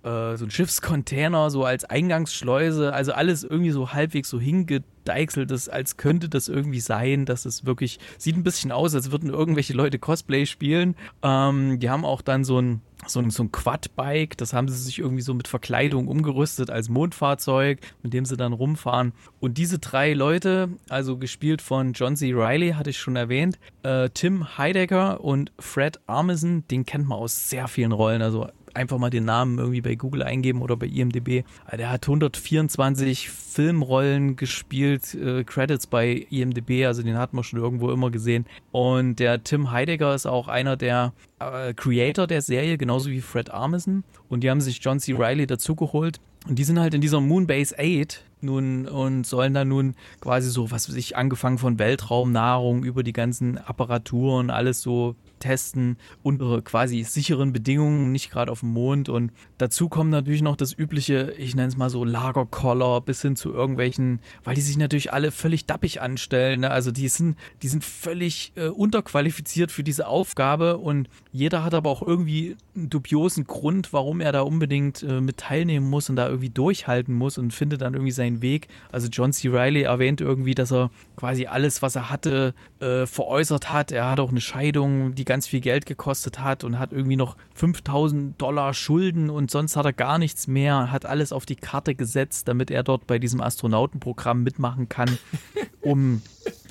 äh, so ein Schiffscontainer so als Eingangsschleuse, also alles irgendwie so halbwegs so hingedeichselt, das, als könnte das irgendwie sein, dass es wirklich, sieht ein bisschen aus, als würden irgendwelche Leute Cosplay spielen. Ähm, die haben auch dann so ein so ein, so ein Quad-Bike, das haben sie sich irgendwie so mit Verkleidung umgerüstet als Mondfahrzeug, mit dem sie dann rumfahren. Und diese drei Leute, also gespielt von John C. Reilly, hatte ich schon erwähnt, äh, Tim Heidecker und Fred Armisen, den kennt man aus sehr vielen Rollen, also einfach mal den Namen irgendwie bei Google eingeben oder bei IMDb. Äh, Der hat 124 Filmrollen gespielt, äh, Credits bei IMDb, also den hat man schon irgendwo immer gesehen. Und der Tim Heidegger ist auch einer der äh, Creator der Serie, genauso wie Fred Armisen. Und die haben sich John C. Reilly dazugeholt. Und die sind halt in dieser Moonbase 8 nun und sollen dann nun quasi so, was weiß ich, angefangen von Weltraumnahrung über die ganzen Apparaturen, alles so testen unter quasi sicheren Bedingungen, nicht gerade auf dem Mond. Und dazu kommt natürlich noch das übliche, ich nenne es mal so Lagerkoller bis hin zu irgendwelchen, weil die sich natürlich alle völlig dappig anstellen. Ne? Also die sind, die sind völlig äh, unterqualifiziert für diese Aufgabe und jeder hat aber auch irgendwie einen dubiosen Grund, warum er da unbedingt äh, mit teilnehmen muss und da irgendwie durchhalten muss und findet dann irgendwie seinen Weg. Also John C. Reilly erwähnt irgendwie, dass er quasi alles, was er hatte, äh, veräußert hat. Er hat auch eine Scheidung, die ganz viel Geld gekostet hat und hat irgendwie noch 5000 Dollar Schulden und sonst hat er gar nichts mehr, hat alles auf die Karte gesetzt, damit er dort bei diesem Astronautenprogramm mitmachen kann, <laughs> um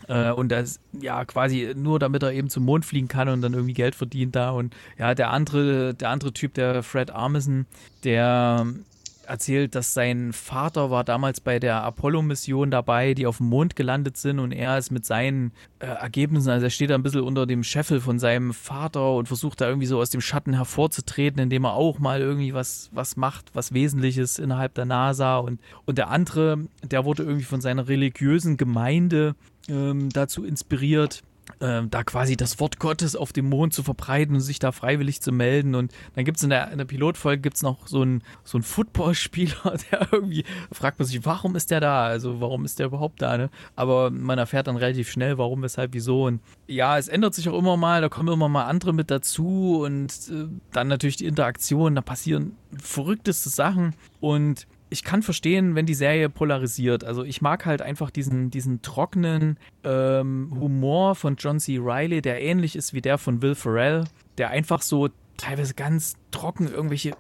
äh, und das, ja, quasi nur damit er eben zum Mond fliegen kann und dann irgendwie Geld verdient da. Und ja, der andere, der andere Typ, der Fred Armisen, der erzählt, dass sein Vater war damals bei der Apollo-Mission dabei, die auf dem Mond gelandet sind und er ist mit seinen äh, Ergebnissen, also er steht da ein bisschen unter dem Scheffel von seinem Vater und versucht da irgendwie so aus dem Schatten hervorzutreten, indem er auch mal irgendwie was, was macht, was Wesentliches innerhalb der NASA und, und der andere, der wurde irgendwie von seiner religiösen Gemeinde ähm, dazu inspiriert, ähm, da quasi das Wort Gottes auf dem Mond zu verbreiten und sich da freiwillig zu melden. Und dann gibt es in der, in der Pilotfolge gibt's noch so einen so einen Footballspieler, <laughs> der irgendwie, fragt man sich, warum ist der da? Also warum ist der überhaupt da? Ne? Aber man erfährt dann relativ schnell, warum, weshalb, wieso. Und ja, es ändert sich auch immer mal, da kommen immer mal andere mit dazu und äh, dann natürlich die Interaktion, da passieren verrückteste Sachen und ich kann verstehen, wenn die Serie polarisiert. Also ich mag halt einfach diesen, diesen trockenen ähm, Humor von John C. Reilly, der ähnlich ist wie der von Will Ferrell, der einfach so teilweise ganz trocken irgendwelche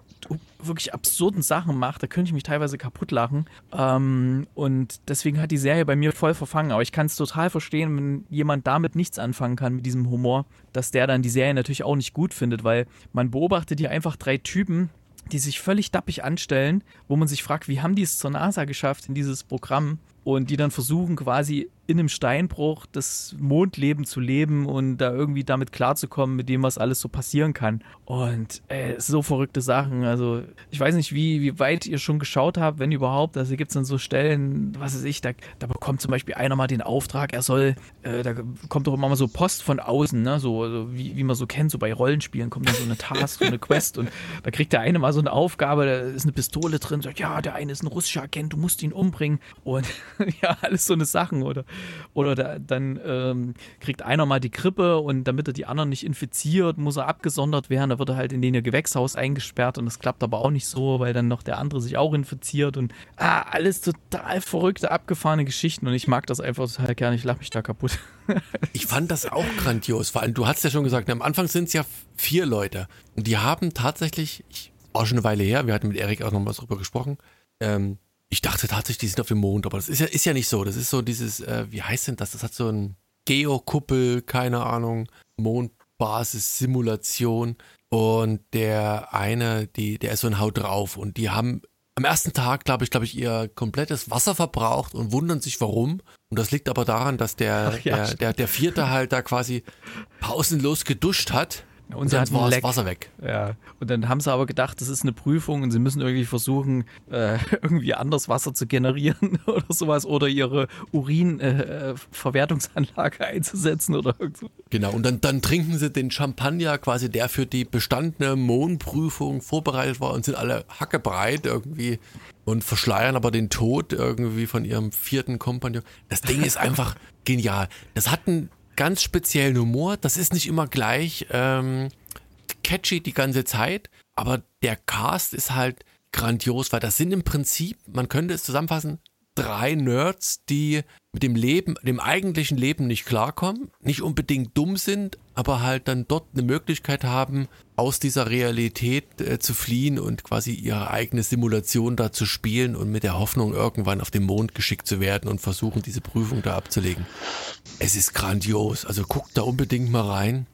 wirklich absurden Sachen macht. Da könnte ich mich teilweise kaputt lachen. Ähm, und deswegen hat die Serie bei mir voll verfangen. Aber ich kann es total verstehen, wenn jemand damit nichts anfangen kann mit diesem Humor, dass der dann die Serie natürlich auch nicht gut findet, weil man beobachtet hier einfach drei Typen, die sich völlig dappig anstellen, wo man sich fragt, wie haben die es zur NASA geschafft in dieses Programm? und die dann versuchen quasi in einem Steinbruch das Mondleben zu leben und da irgendwie damit klarzukommen, mit dem, was alles so passieren kann. Und äh, so verrückte Sachen. Also ich weiß nicht, wie, wie weit ihr schon geschaut habt, wenn überhaupt. Also gibt es dann so Stellen, was weiß ich, da, da bekommt zum Beispiel einer mal den Auftrag, er soll, äh, da kommt doch immer mal so Post von außen, ne? so, so wie, wie man so kennt, so bei Rollenspielen kommt dann so eine Task, so eine <laughs> Quest und da kriegt der eine mal so eine Aufgabe, da ist eine Pistole drin, sagt, ja, der eine ist ein russischer Agent, du musst ihn umbringen und <laughs> ja, alles so eine Sachen oder oder da, dann ähm, kriegt einer mal die Grippe und damit er die anderen nicht infiziert, muss er abgesondert werden. Da wird er halt in den Gewächshaus eingesperrt und das klappt aber auch nicht so, weil dann noch der andere sich auch infiziert und ah, alles total verrückte, abgefahrene Geschichten und ich mag das einfach total gerne. Ich lache mich da kaputt. <laughs> ich fand das auch grandios, vor allem du hast ja schon gesagt, am Anfang sind es ja vier Leute und die haben tatsächlich, ich, auch schon eine Weile her, wir hatten mit Erik auch noch mal darüber gesprochen, ähm, ich dachte tatsächlich, die sind auf dem Mond, aber das ist ja, ist ja nicht so. Das ist so dieses, äh, wie heißt denn das? Das hat so ein Geokuppel, keine Ahnung, Mondbasis-Simulation. Und der eine, die, der ist so ein Haut drauf. Und die haben am ersten Tag, glaube ich, glaube ich, ihr komplettes Wasser verbraucht und wundern sich warum. Und das liegt aber daran, dass der, ja, der, der, der vierte halt da quasi pausenlos geduscht hat und, und dann war das Wasser weg. Ja. Und dann haben sie aber gedacht, das ist eine Prüfung und sie müssen irgendwie versuchen, äh, <laughs> irgendwie anders Wasser zu generieren <laughs> oder sowas oder ihre Urinverwertungsanlage äh, <laughs> einzusetzen oder so. Genau, und dann, dann trinken sie den Champagner, quasi der für die bestandene Mondprüfung vorbereitet war und sind alle hackebreit irgendwie und verschleiern aber den Tod irgendwie von ihrem vierten Kompagnon. Das Ding ist einfach genial. Das hat einen ganz speziellen Humor. Das ist nicht immer gleich ähm, catchy die ganze Zeit, aber der Cast ist halt grandios, weil das sind im Prinzip, man könnte es zusammenfassen, drei Nerds, die mit dem Leben, dem eigentlichen Leben nicht klarkommen, nicht unbedingt dumm sind, aber halt dann dort eine Möglichkeit haben, aus dieser Realität äh, zu fliehen und quasi ihre eigene Simulation da zu spielen und mit der Hoffnung, irgendwann auf den Mond geschickt zu werden und versuchen, diese Prüfung da abzulegen. Es ist grandios. Also guckt da unbedingt mal rein.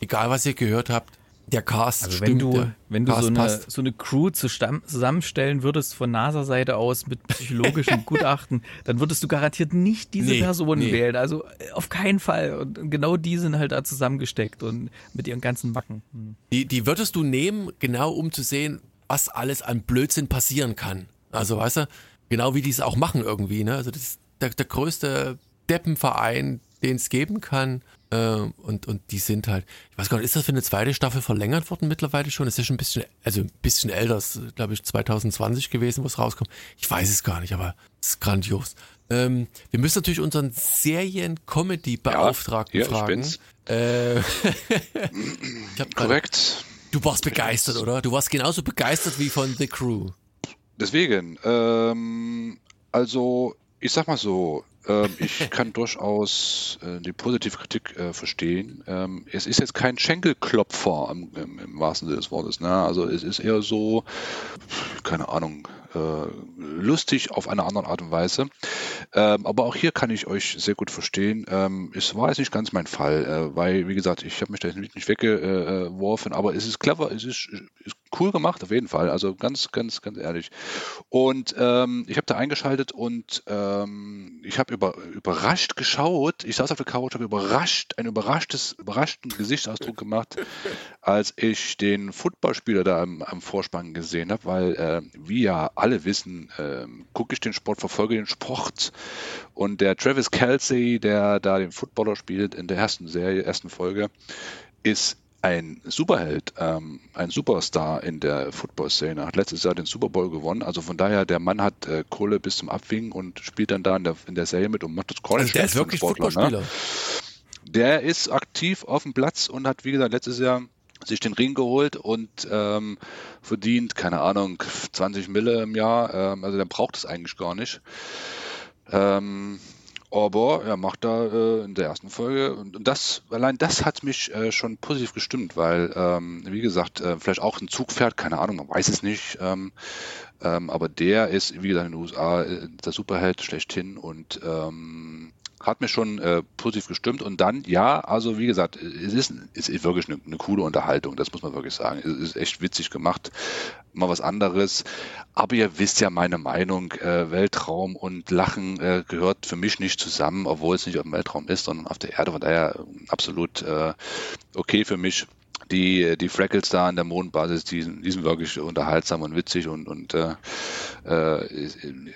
Egal, was ihr gehört habt, der Cast also wenn stimmt, du, wenn du so eine, so eine Crew zusammenstellen würdest von NASA-Seite aus mit psychologischen <laughs> Gutachten, dann würdest du garantiert nicht diese nee, Personen nee. wählen. Also äh, auf keinen Fall. Und genau die sind halt da zusammengesteckt und mit ihren ganzen Macken. Hm. Die, die würdest du nehmen, genau um zu sehen, was alles an Blödsinn passieren kann. Also weißt du, genau wie die es auch machen irgendwie. Ne? Also das ist der, der größte Deppenverein, den es geben kann. Äh, und, und die sind halt, ich weiß gar nicht, ist das für eine zweite Staffel verlängert worden mittlerweile schon? Ist ja schon ein bisschen, also ein bisschen älter, glaube ich 2020 gewesen, wo es rauskommt. Ich weiß es gar nicht, aber es ist grandios. Ähm, wir müssen natürlich unseren Serien-Comedy-Beauftragten ja, fragen. Äh, <laughs> Korrekt. Du warst begeistert, oder? Du warst genauso begeistert wie von The Crew. Deswegen, ähm, also ich sag mal so, ähm, ich <laughs> kann durchaus äh, die positive Kritik äh, verstehen. Ähm, es ist jetzt kein Schenkelklopfer im, im, im wahrsten Sinne des Wortes. Ne? Also es ist eher so, keine Ahnung, äh, lustig auf eine andere Art und Weise. Ähm, aber auch hier kann ich euch sehr gut verstehen. Ähm, es war jetzt nicht ganz mein Fall, äh, weil, wie gesagt, ich habe mich da nicht, weggeworfen, aber es ist clever, es ist, ist, cool gemacht, auf jeden Fall. Also ganz, ganz, ganz ehrlich. Und ähm, ich habe da eingeschaltet und ähm, ich habe über, überrascht geschaut. Ich saß auf der Couch, habe überrascht, ein überraschtes, überraschten Gesichtsausdruck gemacht, als ich den Footballspieler da am, am Vorspann gesehen habe, weil, äh, wie ja alle wissen, äh, gucke ich den Sport, verfolge den Sport. Und der Travis Kelsey, der da den Footballer spielt in der ersten Serie, ersten Folge, ist ein Superheld, ähm, ein Superstar in der Football-Szene, hat letztes Jahr den Super Bowl gewonnen. Also von daher, der Mann hat äh, Kohle bis zum Abwinken und spielt dann da in der, in der Serie mit und macht das College. Also der ist wirklich Sportler, ne? Footballspieler. Ne? Der ist aktiv auf dem Platz und hat, wie gesagt, letztes Jahr sich den Ring geholt und ähm, verdient, keine Ahnung, 20 Mille im Jahr. Ähm, also der braucht es eigentlich gar nicht. Ähm, aber er macht da äh, in der ersten Folge und, und, das, allein das hat mich äh, schon positiv gestimmt, weil, ähm, wie gesagt, äh, vielleicht auch ein Zugpferd, keine Ahnung, man weiß es nicht, ähm, ähm, aber der ist, wie gesagt, in den USA äh, der Superheld schlechthin und ähm, hat mir schon äh, positiv gestimmt. Und dann, ja, also wie gesagt, es ist, ist wirklich eine, eine, coole Unterhaltung, das muss man wirklich sagen. Es ist echt witzig gemacht. mal was anderes. Aber ihr wisst ja meine Meinung, äh, Weltraum und Lachen äh, gehört für mich nicht zusammen, obwohl es nicht auf dem Weltraum ist, sondern auf der Erde. Von daher absolut äh, okay für mich. Die, die Freckles da an der Mondbasis, die, die sind wirklich unterhaltsam und witzig und, und äh, äh,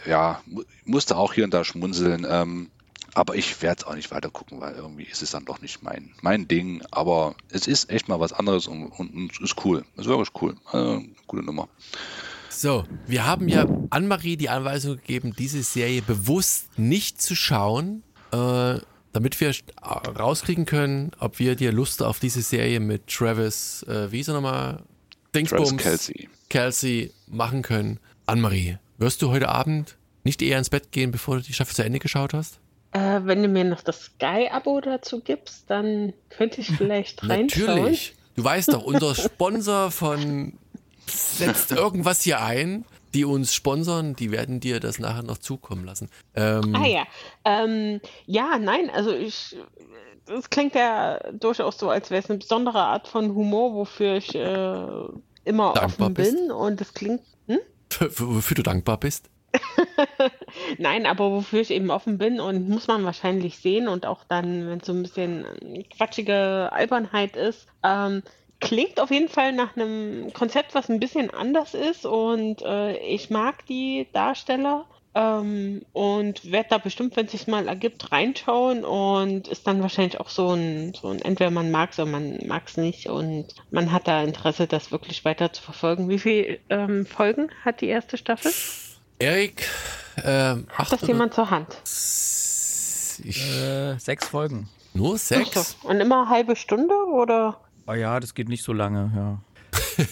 ja, musste auch hier und da schmunzeln. Ähm, aber ich werde es auch nicht weiter gucken, weil irgendwie ist es dann doch nicht mein, mein Ding. Aber es ist echt mal was anderes und, und, und ist cool. Ist wirklich cool. Also, gute Nummer. So, wir haben ja Anne-Marie die Anweisung gegeben, diese Serie bewusst nicht zu schauen, äh, damit wir rauskriegen können, ob wir dir Lust auf diese Serie mit Travis, äh, wie hieß er nochmal? Dingsbums, Kelsey. Kelsey machen können. Anne-Marie, wirst du heute Abend nicht eher ins Bett gehen, bevor du die Staffel zu Ende geschaut hast? Äh, wenn du mir noch das Sky-Abo dazu gibst, dann könnte ich vielleicht <laughs> reinschauen. Natürlich. Du weißt doch, unser Sponsor von setzt irgendwas hier ein, die uns sponsern, die werden dir das nachher noch zukommen lassen. Ähm, ah ja. Ähm, ja, nein, also ich. Es klingt ja durchaus so, als wäre es eine besondere Art von Humor, wofür ich äh, immer offen bin. Bist. Und es klingt. Hm? <laughs> Wofür du dankbar bist? <laughs> Nein, aber wofür ich eben offen bin und muss man wahrscheinlich sehen und auch dann, wenn es so ein bisschen quatschige Albernheit ist, ähm, klingt auf jeden Fall nach einem Konzept, was ein bisschen anders ist und äh, ich mag die Darsteller ähm, und werde da bestimmt, wenn es sich mal ergibt, reinschauen und ist dann wahrscheinlich auch so ein, so ein entweder man mag es oder man mag es nicht und man hat da Interesse, das wirklich weiter zu verfolgen. Wie viele ähm, Folgen hat die erste Staffel? Erik, äh, hat das jemand zur Hand? Ich, äh, sechs Folgen. Nur sechs? So. Und immer eine halbe Stunde oder? Oh ja, das geht nicht so lange, ja.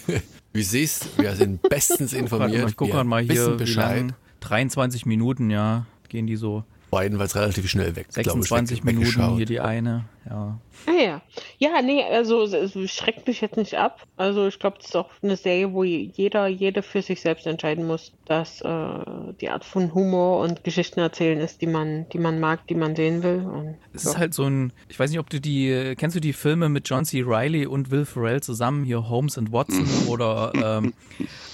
<laughs> Wie siehst wir sind bestens <laughs> informiert. Ich gucke mal hier, Bescheid. 23 Minuten, ja, gehen die so. Beiden, weil es relativ schnell weg. 26 ich, weg, Minuten hier die eine, ja. Ah ja. Ja, nee, also es schreckt mich jetzt nicht ab. Also ich glaube, das ist auch eine Serie, wo jeder, jede für sich selbst entscheiden muss, dass äh, die Art von Humor und Geschichten erzählen ist, die man, die man mag, die man sehen will. Und, es so. ist halt so ein, ich weiß nicht, ob du die, kennst du die Filme mit John C. Riley und Will Ferrell zusammen, hier Holmes and Watson <laughs> oder ähm,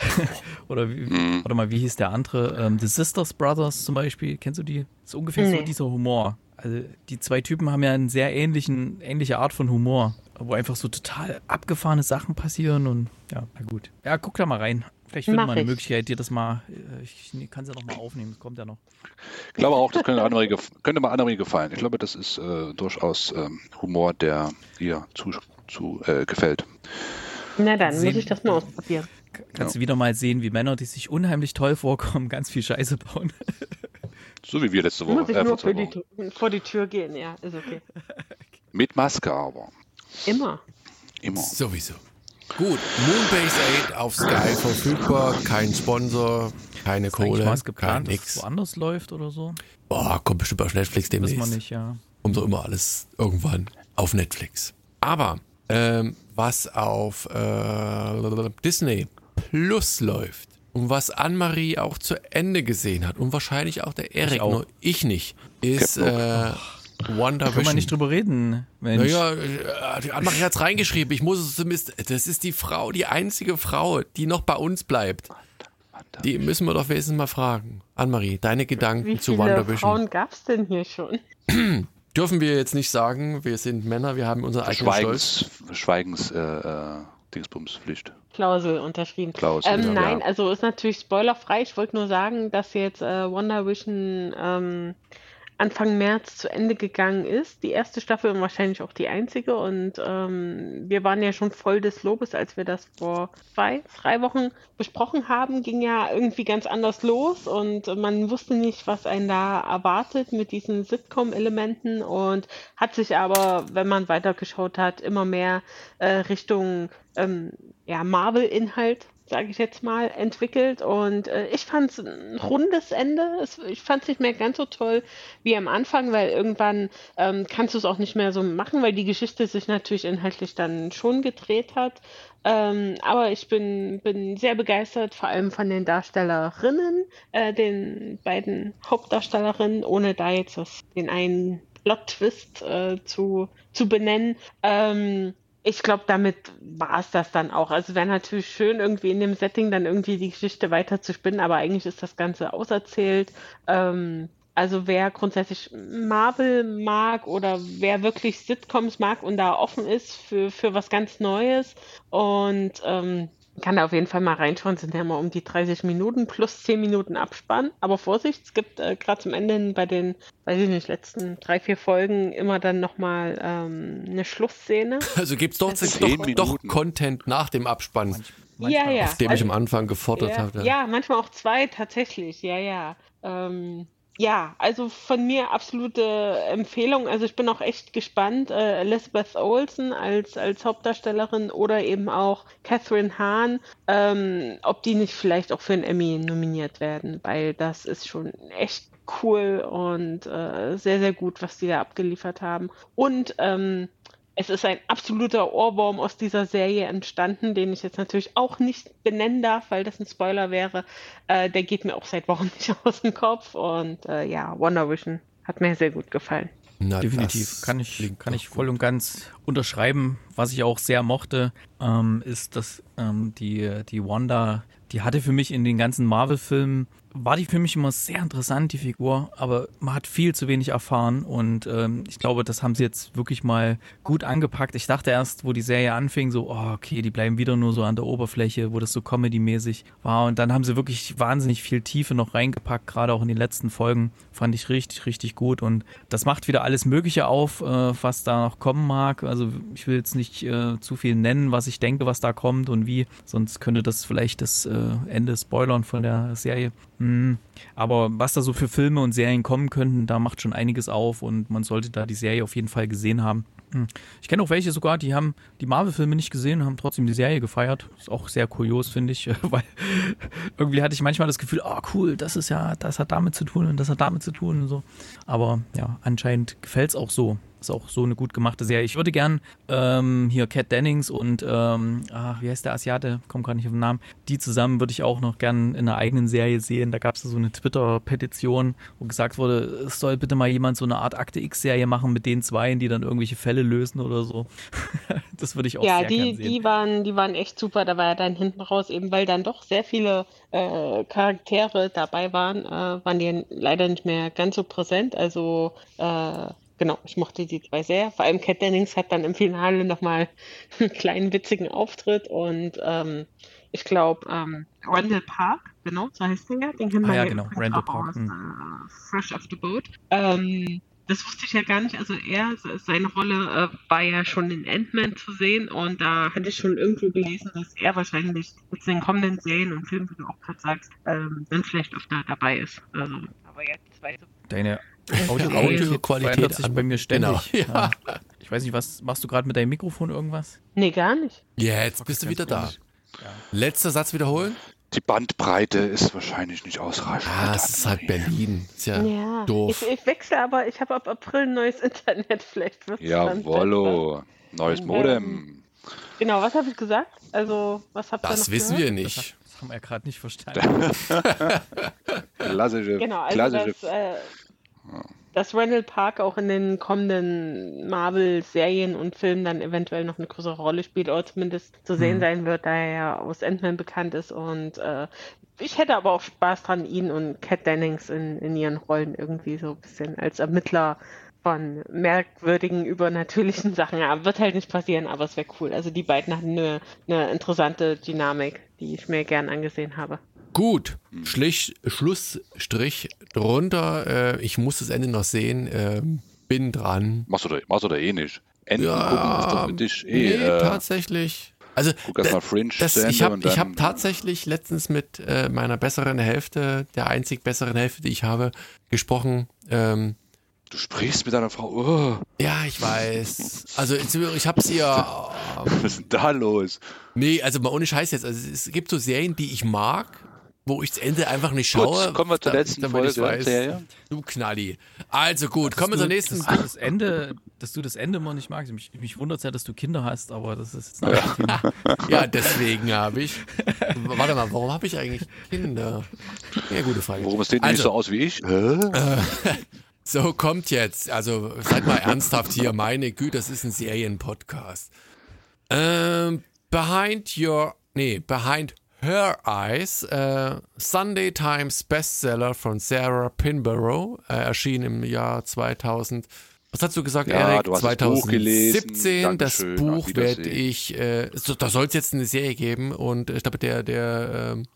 <laughs> oder wie, warte mal, wie hieß der andere? Ähm, The Sisters Brothers zum Beispiel, kennst du die? Das ist ungefähr nee. so dieser Humor. Also die zwei Typen haben ja eine sehr ähnlichen, ähnliche Art von Humor, wo einfach so total abgefahrene Sachen passieren und ja, na gut. Ja, guck da mal rein. Vielleicht findet man eine Möglichkeit, dir das mal, äh, ich kann es ja noch mal aufnehmen, das kommt ja noch. Ich glaube auch, das könnte, andere, könnte mal anderen gefallen. Ich glaube, das ist äh, durchaus ähm, Humor, der dir zu, zu äh, gefällt. Na dann, Sehen, muss ich das mal ausprobieren. Kannst ja. du wieder mal sehen, wie Männer, die sich unheimlich toll vorkommen, ganz viel Scheiße bauen. <laughs> So wie wir letzte Woche. Muss ich äh, nur vor die, vor die Tür gehen, ja, ist okay. <laughs> Mit Maske aber. Immer. Immer. Sowieso. Gut, Moonbase 8 auf Sky verfügbar, kein Sponsor, keine ist Kohle, was geplant, kein nix. woanders läuft oder so? Boah, kommt bestimmt auf Netflix demnächst. Wissen wir nicht, ja. Kommt doch immer alles irgendwann auf Netflix. Aber ähm, was auf äh, Disney Plus läuft, und was Anne-Marie auch zu Ende gesehen hat und wahrscheinlich auch der Erik, nur ich nicht, ist äh, Wonder Vision. Kann man nicht drüber reden, Mensch. Naja, äh, die Anne-Marie hat es reingeschrieben. Ich muss es zumindest, das ist die Frau, die einzige Frau, die noch bei uns bleibt. Die müssen wir doch wenigstens mal fragen. Anne-Marie, deine Gedanken zu Wonder Vision. Wie viele Frauen gab es denn hier schon? <clears throat> Dürfen wir jetzt nicht sagen, wir sind Männer, wir haben unseren eigenen Schweigens, Stolz. Schweigens, äh, äh Dingsbumspflicht. Klausel unterschrieben. Klausel, ähm, ja, nein, ja. also ist natürlich spoilerfrei. Ich wollte nur sagen, dass jetzt äh, Wonder Vision ähm, Anfang März zu Ende gegangen ist. Die erste Staffel und wahrscheinlich auch die einzige. Und ähm, wir waren ja schon voll des Lobes, als wir das vor zwei, drei Wochen besprochen haben. Ging ja irgendwie ganz anders los und man wusste nicht, was einen da erwartet mit diesen Sitcom-Elementen und hat sich aber, wenn man weitergeschaut hat, immer mehr äh, Richtung ähm, ja, Marvel-Inhalt sage ich jetzt mal, entwickelt. Und äh, ich fand es ein rundes Ende. Es, ich fand es nicht mehr ganz so toll wie am Anfang, weil irgendwann ähm, kannst du es auch nicht mehr so machen, weil die Geschichte sich natürlich inhaltlich dann schon gedreht hat. Ähm, aber ich bin, bin sehr begeistert, vor allem von den Darstellerinnen, äh, den beiden Hauptdarstellerinnen, ohne da jetzt den einen Plot-Twist äh, zu, zu benennen. Ähm, ich glaube, damit war es das dann auch. Also wäre natürlich schön, irgendwie in dem Setting dann irgendwie die Geschichte weiter zu spinnen, aber eigentlich ist das Ganze auserzählt. Ähm, also wer grundsätzlich Marvel mag oder wer wirklich Sitcoms mag und da offen ist für, für was ganz Neues und ähm, kann da auf jeden Fall mal reinschauen, sind ja mal um die 30 Minuten plus 10 Minuten Abspann. Aber Vorsicht, es gibt äh, gerade zum Ende bei den, weiß ich nicht, letzten drei, vier Folgen immer dann nochmal ähm, eine Schlussszene. <laughs> Also gibt es doch, doch, doch Content nach dem Abspann. Manch, ja, ja. Auf dem also, ich am Anfang gefordert ja, habe. Ja. manchmal auch zwei tatsächlich, ja, ja. Ähm, ja, also von mir absolute Empfehlung. Also ich bin auch echt gespannt. Äh, Elizabeth Olsen als, als Hauptdarstellerin oder eben auch Catherine Hahn, ähm, ob die nicht vielleicht auch für einen Emmy nominiert werden, weil das ist schon echt cool und äh, sehr, sehr gut, was die da abgeliefert haben. Und ähm, es ist ein absoluter Ohrwurm aus dieser Serie entstanden, den ich jetzt natürlich auch nicht benennen darf, weil das ein Spoiler wäre. Äh, der geht mir auch seit Wochen <laughs> nicht aus dem Kopf. Und äh, ja, Wonder Vision hat mir sehr gut gefallen. Na, Definitiv, kann ich, kann ich voll und ganz unterschreiben. Was ich auch sehr mochte, ähm, ist, dass ähm, die, die Wanda, die hatte für mich in den ganzen Marvel-Filmen war die für mich immer sehr interessant, die Figur, aber man hat viel zu wenig erfahren und ähm, ich glaube, das haben sie jetzt wirklich mal gut angepackt. Ich dachte erst, wo die Serie anfing, so, oh, okay, die bleiben wieder nur so an der Oberfläche, wo das so comedy-mäßig war und dann haben sie wirklich wahnsinnig viel Tiefe noch reingepackt, gerade auch in den letzten Folgen, fand ich richtig, richtig gut und das macht wieder alles Mögliche auf, äh, was da noch kommen mag. Also ich will jetzt nicht äh, zu viel nennen, was ich denke, was da kommt und wie, sonst könnte das vielleicht das äh, Ende spoilern von der Serie. Mhm. Aber was da so für Filme und Serien kommen könnten, da macht schon einiges auf und man sollte da die Serie auf jeden Fall gesehen haben. Hm. Ich kenne auch welche sogar, die haben die Marvel-Filme nicht gesehen und haben trotzdem die Serie gefeiert. Ist auch sehr kurios, finde ich, <laughs> weil irgendwie hatte ich manchmal das Gefühl, oh cool, das ist ja, das hat damit zu tun und das hat damit zu tun und so. Aber ja, anscheinend gefällt es auch so. Ist auch so eine gut gemachte Serie. Ich würde gern ähm, hier Cat Dennings und ähm, ach, wie heißt der Asiate? Komm gerade nicht auf den Namen. Die zusammen würde ich auch noch gern in einer eigenen Serie sehen. Da gab es so eine Twitter-Petition, wo gesagt wurde, es soll bitte mal jemand so eine Art Akte X-Serie machen mit den Zweien, die dann irgendwelche Fälle lösen oder so. <laughs> das würde ich auch ja, sehr die, gern sehen. Ja, die waren, die waren echt super. Da war ja dann hinten raus, eben weil dann doch sehr viele äh, Charaktere dabei waren, äh, waren die leider nicht mehr ganz so präsent. Also äh, genau, ich mochte die zwei sehr. Vor allem Cat Dennings hat dann im Finale nochmal <laughs> einen kleinen witzigen Auftritt und ähm, ich glaube, ähm, Randall Park, genau, so heißt der ja, den kennen ah, wir ja, ja genau, Randall Park. Aus, äh, Fresh off the Boat. Ähm, das wusste ich ja gar nicht. Also er, seine Rolle äh, war ja schon in Ant-Man zu sehen und da hatte ich schon irgendwo gelesen, dass er wahrscheinlich mit den kommenden Serien und Filmen, wie du auch gerade sagst, ähm, dann vielleicht auch da dabei ist. Also, aber jetzt weiß ich. Deine Audioqualität verändert sich bei mir ständig. Genau, ja. Ich weiß nicht, was machst du gerade mit deinem Mikrofon irgendwas? Nee, gar nicht. Ja, jetzt bist du wieder da. Ja. Letzter Satz wiederholen. Die Bandbreite ist wahrscheinlich nicht ausreichend. Ah, es ist halt Berlin. Ist ja, ja. doof. Ich, ich, wechsle aber, ich habe ab April ein neues Internet. <laughs> Vielleicht wird Jawollo. Neues Modem. Genau, was habe ich gesagt? Also, was habt ihr Das wissen gehört? wir nicht. Das haben wir ja gerade nicht <laughs> verstanden. klassische, genau, also klassische. Das, äh, dass Randall Park auch in den kommenden Marvel-Serien und Filmen dann eventuell noch eine größere Rolle spielt oder zumindest zu sehen mhm. sein wird, da er ja aus Ant-Man bekannt ist. Und äh, ich hätte aber auch Spaß dran, ihn und Cat Dennings in, in ihren Rollen irgendwie so ein bisschen als Ermittler von merkwürdigen, übernatürlichen <laughs> Sachen. Ja, wird halt nicht passieren, aber es wäre cool. Also die beiden hatten eine, eine interessante Dynamik, die ich mir gern angesehen habe. Gut, Schlich, Schlussstrich drunter. Äh, ich muss das Ende noch sehen. Äh, bin dran. Machst du da, machst du da eh nicht. Enden Ja, gucken ist doch für dich eh. nee, äh, tatsächlich. Also guck erst mal Fringe das, Ende ich habe hab tatsächlich letztens mit äh, meiner besseren Hälfte, der einzig besseren Hälfte, die ich habe, gesprochen. Ähm, du sprichst mit deiner Frau. Oh, ja, ich weiß. Also ich habe sie ja. <laughs> was ist denn da los? Nee, also mal ohne Scheiß jetzt. Also es gibt so Serien, die ich mag, wo ich das Ende einfach nicht schaue. Gut, kommen wir zur da- letzten Folge weiß, Serie. Du Knalli. Also gut, kommen wir zur nächsten. Dass du das Ende, dass du das Ende immer nicht magst. Mich, mich wundert ja, dass du Kinder hast, aber das ist jetzt ein Thema. <laughs> Ja, deswegen habe ich. Warte mal, warum habe ich eigentlich Kinder? Ja, gute Frage. Warum sehen die nicht Also- so aus wie ich? <laughs> Hä? So, kommt jetzt. Also seid mal ernsthaft hier. Meine Güte, das ist ein Serienpodcast. Ähm, behind your, nee, behind her eyes, äh, Sunday Times Bestseller von Sarah Pinborough, äh, erschien im Jahr 2000. Was hast du gesagt, Ja, Erik? du hast das Buch 2017. Das. Buch. Auf werde ich, äh, so, da soll es jetzt eine Serie geben und ich glaube, der, der, ähm,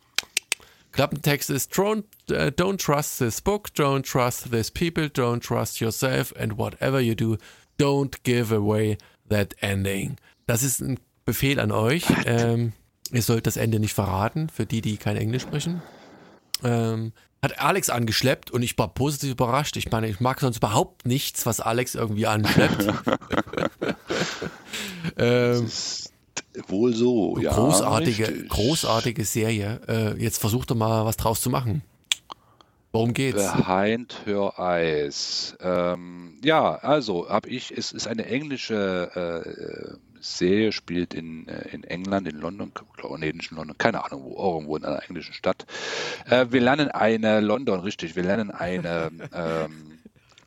Klappentext ist don't, uh, don't trust this book, don't trust this people, don't trust yourself and whatever you do, don't give away that ending. Das ist ein Befehl an euch. Ähm, ihr sollt das Ende nicht verraten, für die, die kein Englisch sprechen. Ähm, hat Alex angeschleppt und ich war positiv überrascht. Ich meine, ich mag sonst überhaupt nichts, was Alex irgendwie anschleppt. <laughs> ähm, wohl so, ja. großartige, großartige Serie. Äh, jetzt versucht doch mal was draus zu machen. Worum geht's? Behind Her Eyes. Ähm, ja, also habe ich, es ist eine englische äh, Serie, spielt in, äh, in England, in London, nee, nicht in London, keine Ahnung, wo, irgendwo in einer englischen Stadt. Äh, wir lernen eine, London, richtig, wir lernen eine, <laughs> ähm,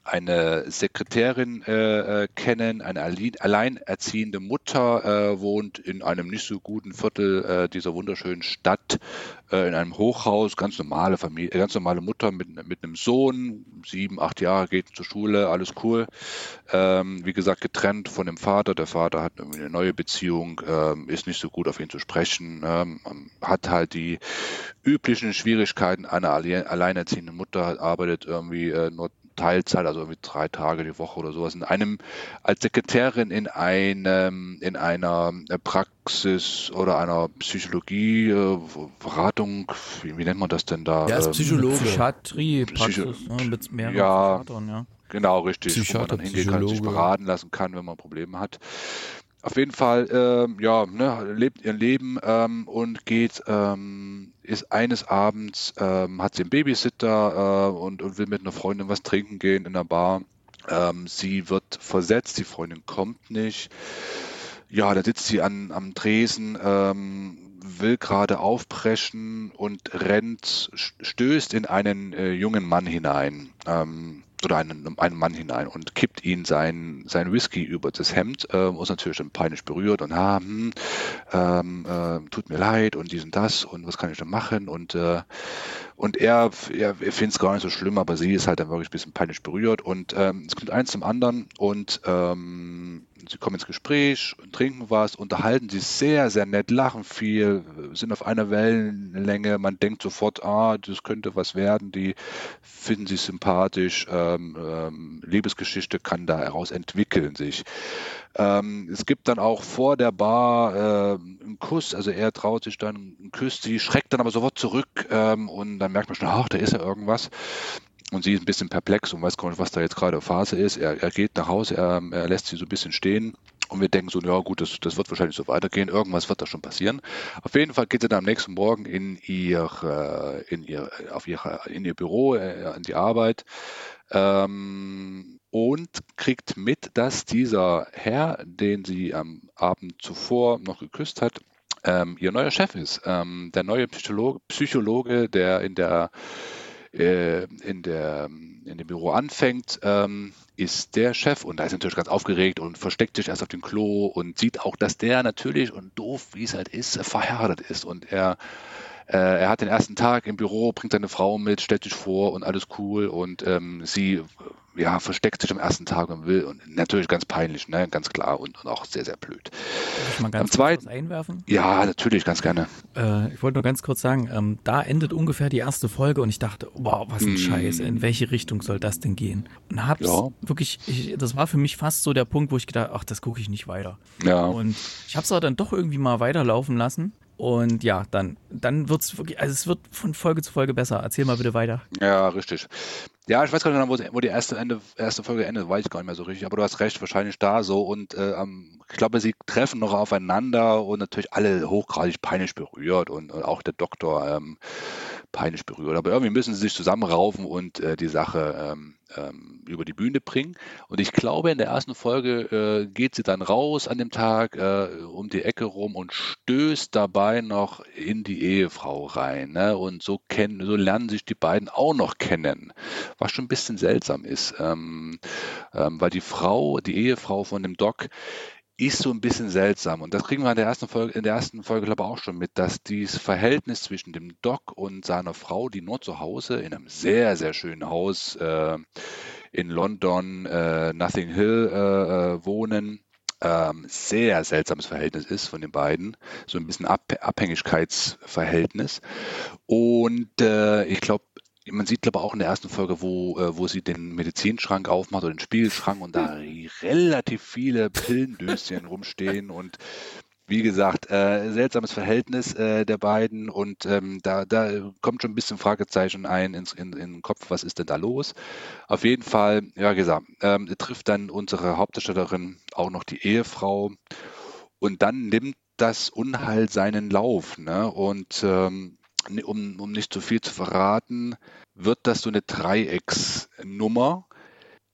eine Sekretärin äh, äh, kennen, eine alle- alleinerziehende Mutter äh, wohnt in einem nicht so guten Viertel äh, dieser wunderschönen Stadt, äh, in einem Hochhaus, ganz normale Familie, ganz normale Mutter mit, mit einem Sohn, sieben, acht Jahre, geht zur Schule, alles cool. Ähm, wie gesagt, getrennt von dem Vater. Der Vater hat eine neue Beziehung, ähm, ist nicht so gut auf ihn zu sprechen, ähm, hat halt die üblichen Schwierigkeiten einer alle- alleinerziehenden Mutter, arbeitet irgendwie äh, nur Teilzeit, also irgendwie drei Tage die Woche oder sowas, in einem als Sekretärin in einem in einer äh, Praxis oder einer Psychologie äh, Beratung, wie, wie nennt man das denn da? Der ist Ähm, Psychologe. Psychiatrie, Praxis, ne, mit mehreren Ja. Ja. Genau, richtig. Psychiater, wo man dann hingehen kann, sich Psychologe. beraten lassen kann, wenn man Probleme hat. Auf jeden Fall, ähm, ja, ne, lebt ihr Leben ähm, und geht, ähm, ist eines Abends, ähm, hat sie einen Babysitter äh, und, und will mit einer Freundin was trinken gehen in der Bar. Ähm, sie wird versetzt, die Freundin kommt nicht. Ja, da sitzt sie an, am Tresen, ähm, will gerade aufpreschen und rennt, stößt in einen äh, jungen Mann hinein. Ähm, oder einen, einen Mann hinein und kippt ihn sein, sein Whisky über das Hemd, ähm, ist natürlich dann peinlich berührt und ah, hm, ähm, äh, tut mir leid und dies und das und was kann ich denn machen? Und äh, und er, er, er findet es gar nicht so schlimm, aber sie ist halt dann wirklich ein bisschen peinlich berührt. Und ähm, es kommt eins zum anderen und ähm, sie kommen ins Gespräch, trinken was, unterhalten sich sehr, sehr nett, lachen viel, sind auf einer Wellenlänge, man denkt sofort, ah, das könnte was werden, die finden sich sympathisch, ähm, ähm, Liebesgeschichte kann da heraus entwickeln sich. Ähm, es gibt dann auch vor der Bar äh, einen Kuss, also er traut sich dann, küsst sie, schreckt dann aber sofort zurück ähm, und dann merkt man schon, ach, da ist ja irgendwas. Und sie ist ein bisschen perplex und weiß gar nicht, was da jetzt gerade Phase ist. Er, er geht nach Hause, er, er lässt sie so ein bisschen stehen. Und wir denken so, ja gut, das, das wird wahrscheinlich so weitergehen. Irgendwas wird da schon passieren. Auf jeden Fall geht sie dann am nächsten Morgen in ihr, in ihr, auf ihre, in ihr Büro, äh, die Arbeit. Ähm, und kriegt mit, dass dieser Herr, den sie am Abend zuvor noch geküsst hat, ähm, ihr neuer Chef ist. Ähm, der neue Psychologe, Psychologe der in der äh, in, der, in dem Büro anfängt, ähm, ist der Chef und da ist natürlich ganz aufgeregt und versteckt sich erst auf dem Klo und sieht auch, dass der natürlich und doof, wie es halt ist, verheiratet ist und er äh, er hat den ersten Tag im Büro, bringt seine Frau mit, stellt sich vor und alles cool und ähm, sie ja, versteckt sich am ersten Tag und will und natürlich ganz peinlich, ne, ganz klar und, und auch sehr, sehr blöd. Darf ich mal ganz Am kurz zweiten- was einwerfen? Ja, natürlich, ganz gerne. Äh, ich wollte nur ganz kurz sagen, ähm, da endet ungefähr die erste Folge und ich dachte, wow, was ein Mm. Scheiß, in welche Richtung soll das denn gehen? Und hab's Ja. wirklich, ich, das war für mich fast so der Punkt, wo ich gedacht, ach, das gucke ich nicht weiter. Ja. Und ich habe es aber dann doch irgendwie mal weiterlaufen lassen. Und ja, dann, dann wird's wirklich, also es wird von Folge zu Folge besser. Erzähl mal bitte weiter. Ja, richtig. Ja, ich weiß gar nicht genau, wo, wo die erste, Ende, erste Folge endet, weiß ich gar nicht mehr so richtig, aber du hast recht, wahrscheinlich da so und äh, ich glaube, sie treffen noch aufeinander und natürlich alle hochgradig peinlich berührt und, und auch der Doktor ähm, peinlich berührt. Aber irgendwie müssen sie sich zusammenraufen und äh, die Sache ähm, ähm, über die Bühne bringen. Und ich glaube, in der ersten Folge äh, geht sie dann raus an dem Tag äh, um die Ecke rum und stößt dabei noch in die Ehefrau rein. Ne? Und so kennen, so lernen sich die beiden auch noch kennen, was schon ein bisschen seltsam ist, ähm, ähm, weil die Frau, die Ehefrau von dem Doc, ist so ein bisschen seltsam. Und das kriegen wir in der ersten Folge, in der ersten Folge, glaube ich, auch schon mit, dass dieses Verhältnis zwischen dem Doc und seiner Frau, die nur zu Hause in einem sehr, sehr schönen Haus äh, in London, äh, Nothing Hill äh, äh wohnen, ähm, sehr seltsames Verhältnis ist von den beiden, so ein bisschen Ab Abhängigkeitsverhältnis. Und äh, ich glaube, man sieht, glaube ich, auch in der ersten Folge, wo, äh, wo sie den Medizinschrank aufmacht oder den Spiegelschrank und da relativ viele Pillendöschen rumstehen und wie gesagt, äh, seltsames Verhältnis äh, der beiden und ähm, da, da kommt schon ein bisschen Fragezeichen ein ins, in, in den Kopf, was ist denn da los? Auf jeden Fall, ja gesagt, ähm, trifft dann unsere Hauptdarstellerin auch noch die Ehefrau und dann nimmt das Unheil seinen Lauf. Ne? Und ähm, um, um nicht zu viel zu verraten, wird das so eine Dreiecksnummer,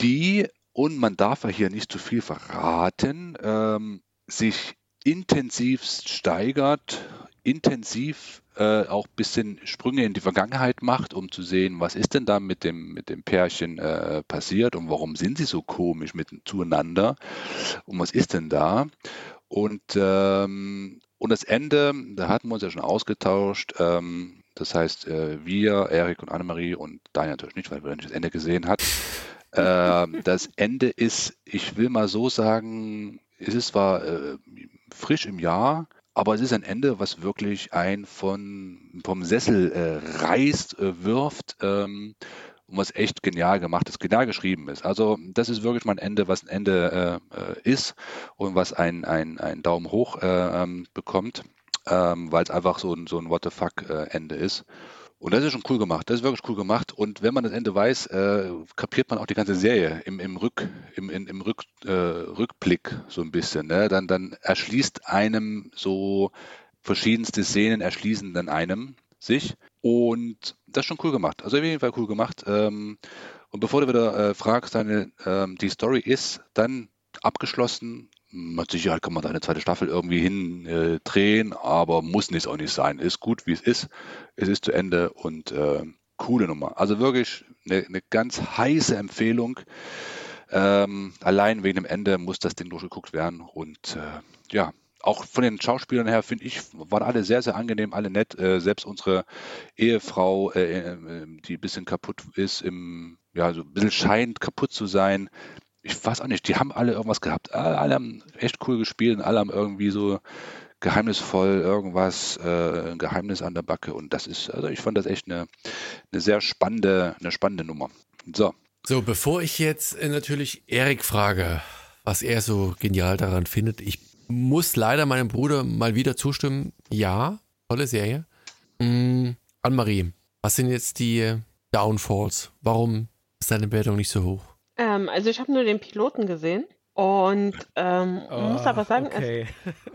die, und man darf ja hier nicht zu viel verraten, ähm, sich intensivst steigert, intensiv äh, auch ein bisschen Sprünge in die Vergangenheit macht, um zu sehen, was ist denn da mit dem, mit dem Pärchen äh, passiert und warum sind sie so komisch mit, zueinander und was ist denn da? Und, ähm, und das Ende, da hatten wir uns ja schon ausgetauscht, ähm, das heißt, äh, wir, Erik und Annemarie und Daniel natürlich nicht, weil wir nicht das Ende gesehen hat. Äh, <laughs> das Ende ist, ich will mal so sagen, es ist zwar äh, frisch im Jahr, aber es ist ein Ende, was wirklich ein von, vom Sessel äh, reißt, äh, wirft ähm, und was echt genial gemacht ist, genial geschrieben ist. Also das ist wirklich mal ein Ende, was ein Ende äh, ist und was ein, ein, Daumen hoch äh, ähm, bekommt, ähm, weil es einfach so ein, so ein What the fuck äh, ist. Und das ist schon cool gemacht. Das ist wirklich cool gemacht. Und wenn man das Ende weiß, äh, kapiert man auch die ganze Serie im, im, Rück, im, in, im Rück, äh, Rückblick so ein bisschen. Ne? Dann, dann erschließt einem so verschiedenste Szenen erschließen dann einem sich. Und das ist schon cool gemacht. Also auf jeden Fall cool gemacht. Ähm, und bevor du wieder äh, fragst, deine, ähm, die Story ist dann abgeschlossen, mit Sicherheit kann man da eine zweite Staffel irgendwie hindrehen, äh, aber muss nicht auch nicht sein. Ist gut, wie es ist. Es ist zu Ende und äh, coole Nummer. Also wirklich eine, eine ganz heiße Empfehlung. Ähm, allein wegen dem Ende muss das Ding durchgeguckt werden. Und äh, ja, auch von den Schauspielern her finde ich, waren alle sehr, sehr angenehm, alle nett. Äh, selbst unsere Ehefrau, äh, äh die ein bisschen kaputt ist, im, ja, so ein bisschen scheint kaputt zu sein, ich weiß auch nicht, die haben alle irgendwas gehabt. Alle haben echt cool gespielt und alle haben irgendwie so geheimnisvoll irgendwas, äh, ein Geheimnis an der Backe. Und das ist, also ich fand das echt eine, eine sehr spannende, eine spannende Nummer. So. So, bevor ich jetzt äh, natürlich Erik frage, was er so genial daran findet, ich muss leider meinem Bruder mal wieder zustimmen. Ja, tolle Serie. Mm, Anne-Marie, was sind jetzt die Downfalls? Warum ist deine Bewertung nicht so hoch? Ähm, also ich habe nur den Piloten gesehen und ähm, oh, muss aber sagen, okay.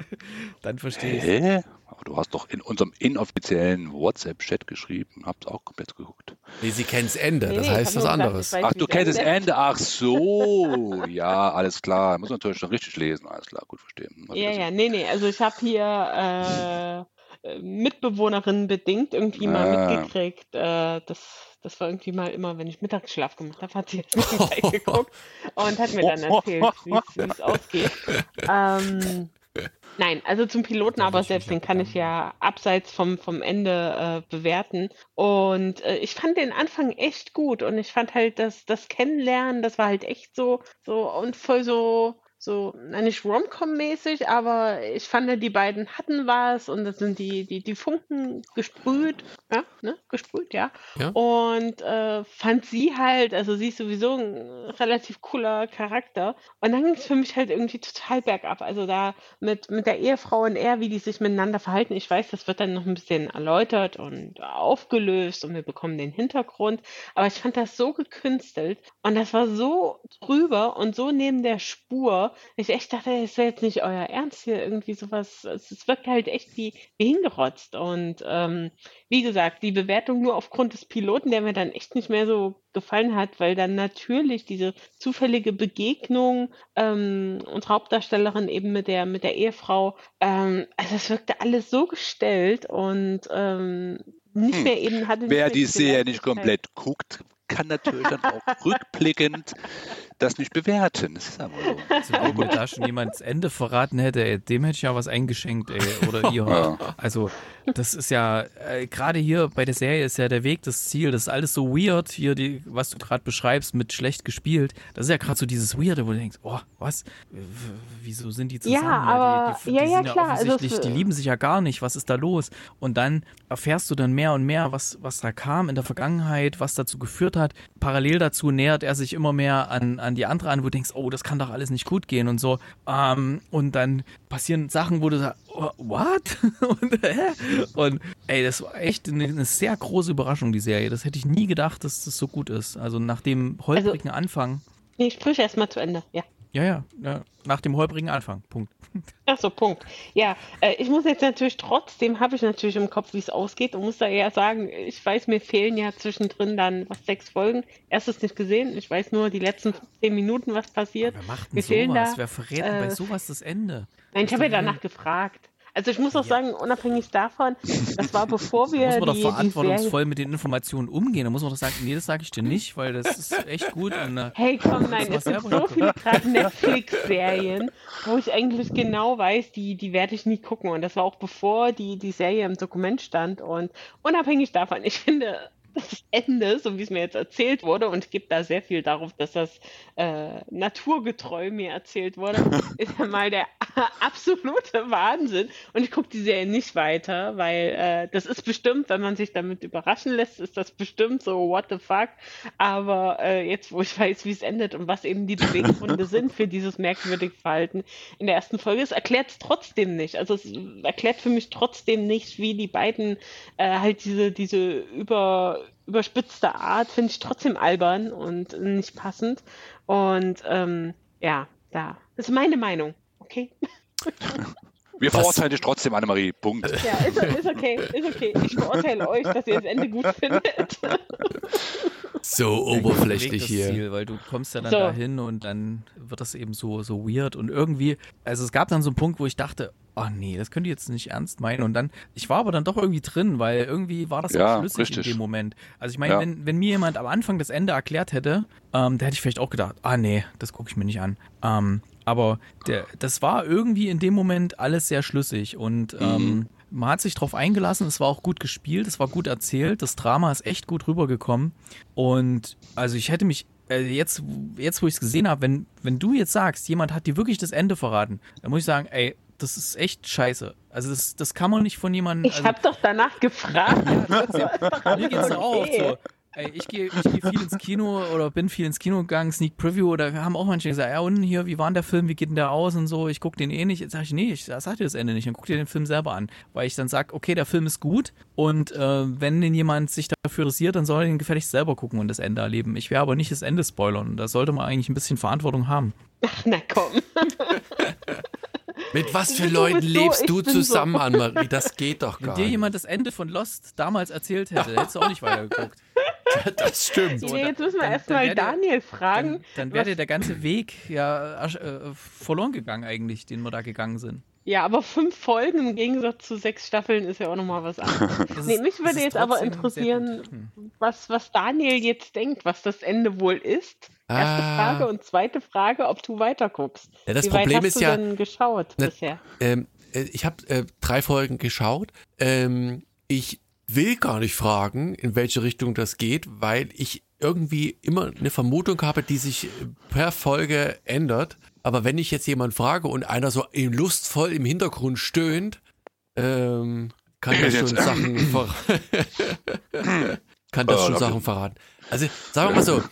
<laughs> dann verstehe ich. Du hast doch in unserem inoffiziellen WhatsApp-Chat geschrieben, habt auch komplett geguckt. Nee, sie kennt das Ende, nee, das nee, heißt was anderes. Gesagt, Ach, du kennst das Ende, ach so, ja, alles klar. Muss natürlich schon richtig lesen, alles klar, gut verstehen. ja, ja, nee, nee, also ich habe hier äh, Mitbewohnerinnen bedingt irgendwie ah. mal mitgekriegt, äh, dass das war irgendwie mal immer, wenn ich Mittagsschlaf gemacht habe, hat sie das mit geguckt und hat mir dann erzählt, wie es ausgeht. <laughs> Ähm, Nein, also zum Piloten aber selbst, den kann ich ja abseits vom, vom Ende äh, bewerten. Und äh, ich fand den Anfang echt gut und ich fand halt das, das Kennenlernen, das war halt echt so, so und voll so, so, nicht Rom-Com-mäßig, aber ich fand, die beiden hatten was und das sind die, die, die Funken gesprüht, ja, ne, gesprüht, ja. ja. Und äh, fand sie halt, also sie ist sowieso ein relativ cooler Charakter. Und dann ging es für mich halt irgendwie total bergab. Also da mit, mit der Ehefrau und er, wie die sich miteinander verhalten. Ich weiß, das wird dann noch ein bisschen erläutert und aufgelöst und wir bekommen den Hintergrund. Aber ich fand das so gekünstelt und das war so drüber und so neben der Spur ich echt dachte, es wäre jetzt nicht euer Ernst hier irgendwie sowas. Es wirkt halt echt wie, wie hingerotzt. Und ähm, wie gesagt, die Bewertung nur aufgrund des Piloten, der mir dann echt nicht mehr so gefallen hat, weil dann natürlich diese zufällige Begegnung ähm, unserer Hauptdarstellerin eben mit der mit der Ehefrau, ähm, also es wirkte alles so gestellt und ähm, nicht hm. mehr eben hatte. Wer die Serie nicht komplett guckt, kann natürlich dann auch rückblickend <laughs> das nicht bewerten. Das ist aber so. <laughs> Also, wenn mir da schon jemand das Ende verraten hätte, ey, dem hätte ich ja was eingeschenkt, ey, oder <laughs> ihr. Ja. Also, das ist ja, äh, gerade hier bei der Serie ist ja der Weg das Ziel. Das ist alles so weird, hier, die, was du gerade beschreibst, mit schlecht gespielt. Das ist ja gerade so dieses Weirde, wo du denkst, oh, was? W- Wieso sind die zusammen? Ja, aber- die, die, ja, die ja, sind ja klar, also offensichtlich, es- die lieben sich ja gar nicht. Was ist da los? Und dann erfährst du dann mehr und mehr, was, was da kam in der Vergangenheit, was dazu geführt hat. Parallel dazu nähert er sich immer mehr an, an die andere an, wo du denkst, oh, das kann doch alles nicht gut gehen und so. Ähm, und dann passieren Sachen, wo du sagst, oh, what? <laughs> und, hä? und ey, das war echt eine, eine sehr große Überraschung, die Serie. Das hätte ich nie gedacht, dass das so gut ist. Also nach dem holprigen Anfang. Nee, sprich erst mal zu Ende. Ja. Ja, ja, ja, nach dem holprigen Anfang. Punkt. <laughs> Ach so, Punkt. Ja, äh, ich muss jetzt natürlich trotzdem, habe ich natürlich im Kopf, wie es ausgeht und muss da eher sagen, ich weiß, mir fehlen ja zwischendrin dann was sechs Folgen. Erstes nicht gesehen, ich weiß nur die letzten zehn Minuten, was passiert. Wer macht denn Mir sowas? da, Wer verrät denn bei äh, sowas das Ende? Nein, ich habe ja danach gefragt. Also ich muss auch sagen, unabhängig davon, das war bevor wir <laughs> Da muss man doch die, Serie... verantwortungsvoll mit den Informationen umgehen. Da muss man doch sagen, nee, das sage ich dir nicht, weil das ist echt gut. Äh, Hey, komm, <laughs> nein, es gibt so viele gerade Netflix-Serien, wo ich eigentlich genau weiß, die, die werde ich nie gucken. Und das war auch bevor die, die Serie im Dokument stand. Und unabhängig davon, ich finde das Ende, so wie es mir jetzt erzählt wurde, und ich gebe da sehr viel darauf, dass das äh, naturgetreu mir erzählt wurde, <laughs> ist ja mal der <laughs> absolute Wahnsinn. Und ich gucke die Serie nicht weiter, weil äh, das ist bestimmt, wenn man sich damit überraschen lässt, ist das bestimmt so, what the fuck. Aber äh, jetzt, wo ich weiß, wie es endet und was eben die Beweggründe sind für dieses merkwürdige Verhalten in der ersten Folge, es erklärt es trotzdem nicht. Also es erklärt für mich trotzdem nicht, wie die beiden äh, halt diese, diese über, überspitzte Art finde ich trotzdem albern und nicht passend. Und ähm, ja, da. Das ist meine Meinung. Okay. <laughs> Wir verurteilen dich trotzdem, Annemarie. Punkt. Ja, ist, ist okay, ist okay. Ich verurteile euch, dass ihr das Ende gut findet. <laughs> So oberflächlich hier. Ziel, weil du kommst ja dann So. dahin und dann wird das eben so, so weird und irgendwie, also es gab dann so einen Punkt, wo ich dachte, oh nee, das könnt ihr jetzt nicht ernst meinen und dann, ich war aber dann doch irgendwie drin, weil irgendwie war das Ja, auch schlüssig richtig. in dem Moment. Also ich meine, Ja. wenn, wenn mir jemand am Anfang das Ende erklärt hätte, ähm, da hätte ich vielleicht auch gedacht, ah nee, das gucke ich mir nicht an. Ähm, aber der, das war irgendwie in dem Moment alles sehr schlüssig und ähm, man hat sich drauf eingelassen, es war auch gut gespielt, es war gut erzählt, das Drama ist echt gut rübergekommen und also ich hätte mich äh, jetzt, jetzt wo ich es gesehen habe, wenn, wenn du jetzt sagst, jemand hat dir wirklich das Ende verraten, dann muss ich sagen, ey, das ist echt scheiße. Also das, das kann man nicht von jemandem. Ich also, habe doch danach gefragt. <laughs> mir geht's doch auch okay. so. Ey, ich gehe ich geh viel ins Kino oder bin viel ins Kino gegangen, Sneak Preview oder haben auch manche gesagt, ja und hier, wie war denn der Film, wie geht denn der aus und so, ich guck den eh nicht. Jetzt sag ich, nee, ich sag dir das Ende nicht, dann guck dir den Film selber an. Weil ich dann sag, okay, der Film ist gut und äh, wenn den jemand sich dafür interessiert, dann soll er den gefälligst selber gucken und das Ende erleben. Ich werde aber nicht das Ende spoilern. Da sollte man eigentlich ein bisschen Verantwortung haben. Ach, na komm. <laughs> Mit was für Du Leuten so, lebst du bin so. zusammen, Annemarie? Das geht doch Wenn gar dir nicht. jemand das Ende von Lost damals erzählt hätte, hättest du auch nicht weitergeguckt. <laughs> Das stimmt. So, nee, jetzt müssen wir erstmal Daniel fragen. Dann, dann wäre der ganze Weg ja äh, verloren gegangen eigentlich, den wir da gegangen sind. Ja, aber fünf Folgen im Gegensatz zu sechs Staffeln ist ja auch nochmal was anderes. <laughs> Nee, mich würde jetzt aber interessieren. Hm. was, was Daniel jetzt denkt, was das Ende wohl ist. Erste Ah. Frage und zweite Frage, ob du weiterguckst. Ja, das Wie weit Problem hast ist du ja- denn geschaut Ne- bisher? Ähm, äh, ich habe äh, drei Folgen geschaut. Ähm, ich will gar nicht fragen, in welche Richtung das geht, weil ich irgendwie immer eine Vermutung habe, die sich per Folge ändert. Aber wenn ich jetzt jemanden frage und einer so lustvoll im Hintergrund stöhnt, ähm, kann das schon. Sachen <laughs> ver kann das Oh, schon. Sachen verraten. Also sagen wir mal so,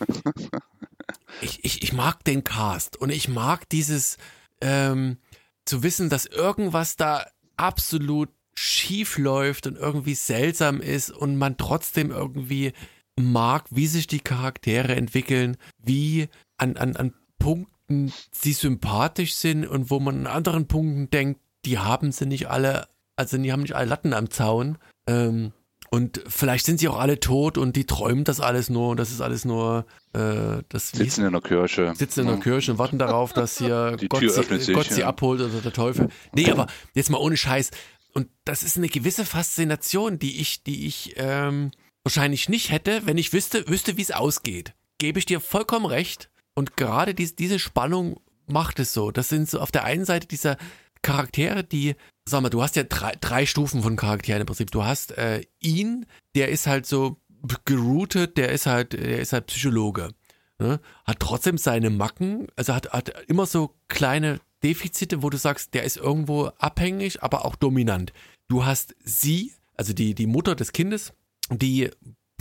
ich, ich, ich mag den Cast und ich mag dieses ähm, zu wissen, dass irgendwas da absolut schief läuft und irgendwie seltsam ist und man trotzdem irgendwie mag, wie sich die Charaktere entwickeln, wie an, an, an Punkten sie sympathisch sind und wo man an anderen Punkten denkt, die haben sie nicht alle, also die haben nicht alle Latten am Zaun. Ähm, und vielleicht sind sie auch alle tot und die träumen das alles nur und das ist alles nur äh, das Sitzen in der Kirche. sitzen in der Kirche und warten darauf, dass hier Die Gott, sie, sich, Gott sie ja. abholt oder der Teufel. Nee, aber jetzt mal ohne Scheiß. Und das ist eine gewisse Faszination, die ich, die ich ähm, wahrscheinlich nicht hätte, wenn ich wüsste, wüsste, wie es ausgeht. Gebe ich dir vollkommen recht. und gerade dies, diese Spannung macht es so. Das sind so auf der einen Seite diese Charaktere, die, sag mal, du hast ja drei, drei Stufen von Charakteren im Prinzip. Du hast äh, ihn, der ist halt so geroutet, der ist halt, der ist halt Psychologe. Ne? Hat trotzdem seine Macken, also hat, hat immer so kleine Defizite, wo du sagst, der ist irgendwo abhängig, aber auch dominant. Du hast sie, also die, die Mutter des Kindes, die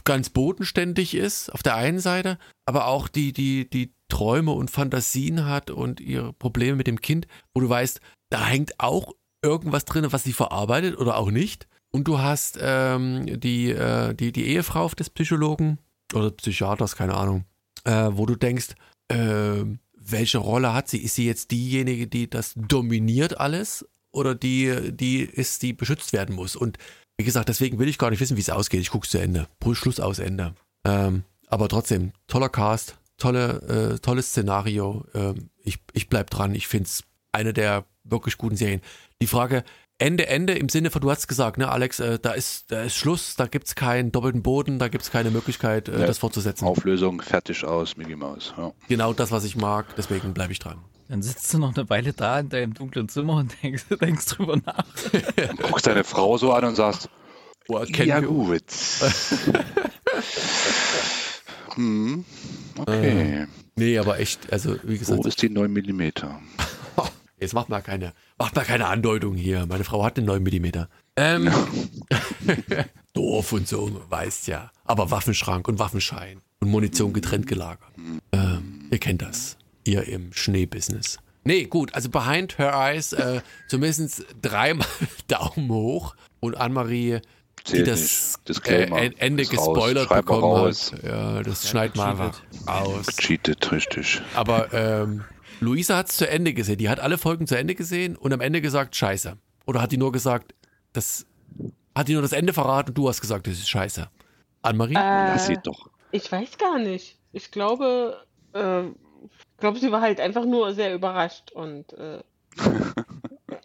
ganz bodenständig ist auf der einen Seite, aber auch die, die, die Träume und Fantasien hat und ihre Probleme mit dem Kind, wo du weißt, da hängt auch irgendwas drin, was sie verarbeitet oder auch nicht. Und du hast ähm, die, äh, die, die Ehefrau des Psychologen oder Psychiaters, keine Ahnung, äh, wo du denkst, äh, welche Rolle hat sie? Ist sie jetzt diejenige, die das dominiert alles oder die, die ist, die beschützt werden muss? Und wie gesagt, deswegen will ich gar nicht wissen, wie es ausgeht. Ich gucke es zu Ende. Schluss aus Ende. Ähm, aber trotzdem, toller Cast, tolle, äh, tolles Szenario. Ähm, ich, ich bleib dran. Ich finde es eine der wirklich guten Serien. Die Frage, Ende, Ende im Sinne von, du hast gesagt, ne, Alex, äh, da, ist, da ist Schluss, da gibt es keinen doppelten Boden, da gibt es keine Möglichkeit, äh, ja, das fortzusetzen. Auflösung, fertig aus, Mickey Mouse. Ja. Genau das, was ich mag, deswegen bleibe ich dran. Dann sitzt du noch eine Weile da in deinem dunklen Zimmer und denkst, <laughs> denkst drüber nach. guckst deine Frau so an und sagst, oh, ja gut. <laughs> hm, okay. Äh, nee, aber echt, also wie gesagt. Wo ist die 9 mm? Jetzt macht mal keine, macht mal keine Andeutung hier. Meine Frau hat einen 9 mm. Ähm, <laughs> doof und so, weißt ja. Aber Waffenschrank und Waffenschein und Munition getrennt gelagert. Ähm, ihr kennt das. Ihr im Schneebusiness. Nee, gut, also Behind Her Eyes, äh, zumindest dreimal <laughs> Daumen hoch und Anne-Marie, die das äh, Ende gespoilert bekommen hat. Ja, das ja, schneidet mal aus. Cheatet, richtig. Aber ähm, Luisa hat es zu Ende gesehen. Die hat alle Folgen zu Ende gesehen und am Ende gesagt, scheiße. Oder hat die nur gesagt, das hat die nur das Ende verraten und du hast gesagt, das ist scheiße. Anne-Marie? Äh, Lass sie doch. Ich weiß gar nicht. Ich glaube, äh, ich glaube, sie war halt einfach nur sehr überrascht und äh, <laughs>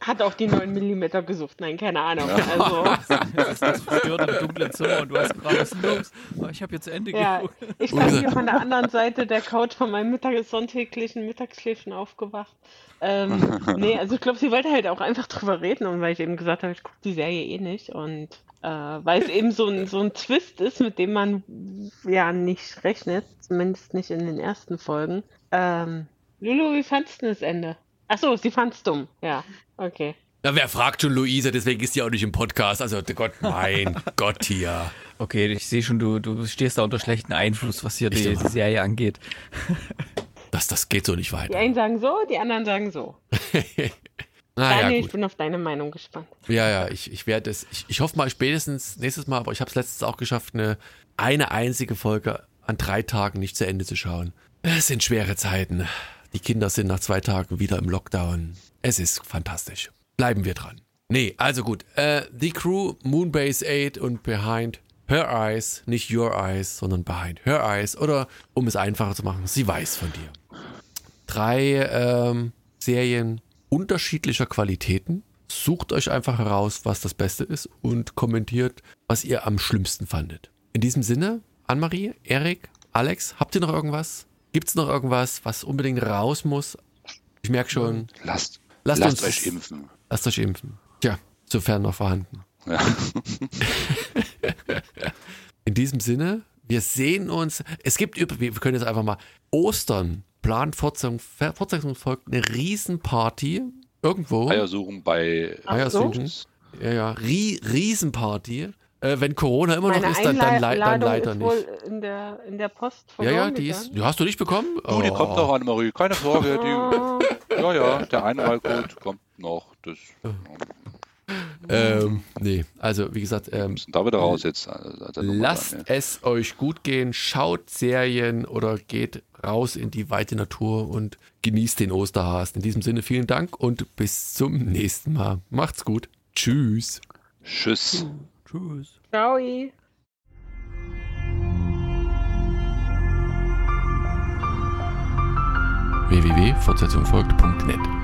hat auch die 9 mm gesucht. Nein, keine Ahnung. Also. <laughs> das ist das verstört im dunklen Zimmer und du hast gerade was los. Aber ich habe jetzt Ende ja, geguckt. Ich bin hier von der anderen Seite der Couch von meinem Mittag sonntäglichen Mittagsschläfchen aufgewacht. Ähm, <laughs> nee, also ich glaube, sie wollte halt auch einfach drüber reden und weil ich eben gesagt habe, ich gucke die Serie eh nicht und äh, weil es eben so ein, so ein Twist ist, mit dem man ja nicht rechnet, zumindest nicht in den ersten Folgen. Ähm, Lulu, wie fandest du das Ende? Achso, sie fand's dumm. Ja, okay. Na, wer fragt schon Luisa, deswegen ist sie auch nicht im Podcast. Also Gott, mein <laughs> Gott hier. Okay, ich sehe schon, du, du stehst da unter schlechten Einfluss, was hier die, die, Serie angeht. <laughs> Das, das geht so nicht weiter. Die einen sagen so, die anderen sagen so. <laughs> naja, Daniel, ich bin auf deine Meinung gespannt. Ja, ja, ich, ich werde es, ich, ich hoffe mal spätestens nächstes Mal, aber ich habe es letztens auch geschafft, eine, eine einzige Folge an drei Tagen nicht zu Ende zu schauen. Es sind schwere Zeiten. Die Kinder sind nach zwei Tagen wieder im Lockdown. Es ist fantastisch. Bleiben wir dran. Nee, also gut. Äh, The Crew, Moonbase 8 und Behind Her Eyes, nicht Your Eyes, sondern Behind Her Eyes. Oder um es einfacher zu machen, sie weiß von dir. Drei ähm, Serien unterschiedlicher Qualitäten. Sucht euch einfach heraus, was das Beste ist und kommentiert, was ihr am schlimmsten fandet. In diesem Sinne, Anne-Marie, Erik, Alex, habt ihr noch irgendwas? Gibt es noch irgendwas, was unbedingt raus muss? Ich merke schon. Lasst, lasst, lasst uns, euch impfen. Lasst euch impfen. Tja, sofern noch vorhanden. Ja. <laughs> In diesem Sinne, wir sehen uns. Es gibt, wir können jetzt einfach mal Ostern, plant Fortsetzung, folgt eine Riesenparty irgendwo. Eiersuchen bei Eiersuchen. Ja, ja, Riesenparty. Äh, wenn Corona immer noch Meine ist, dann, dann, le dann leider ist nicht. Wohl in der, in der Post Ja, ja, die ist. Die hast du nicht bekommen? Du, die kommt noch, Annemarie, keine Sorge. Die, <laughs> ja, ja, der Einmalcode kommt noch. Das, ähm, nee, also wie gesagt, ähm, da wieder raus jetzt. Also, lasst dann, ja. es euch gut gehen, schaut Serien oder geht raus in die weite Natur und genießt den Osterhasen. In diesem Sinne vielen Dank und bis zum nächsten Mal. Macht's gut. Tschüss. Tschüss. Tschüss. Ciao. www.fortsetzungfolgt.net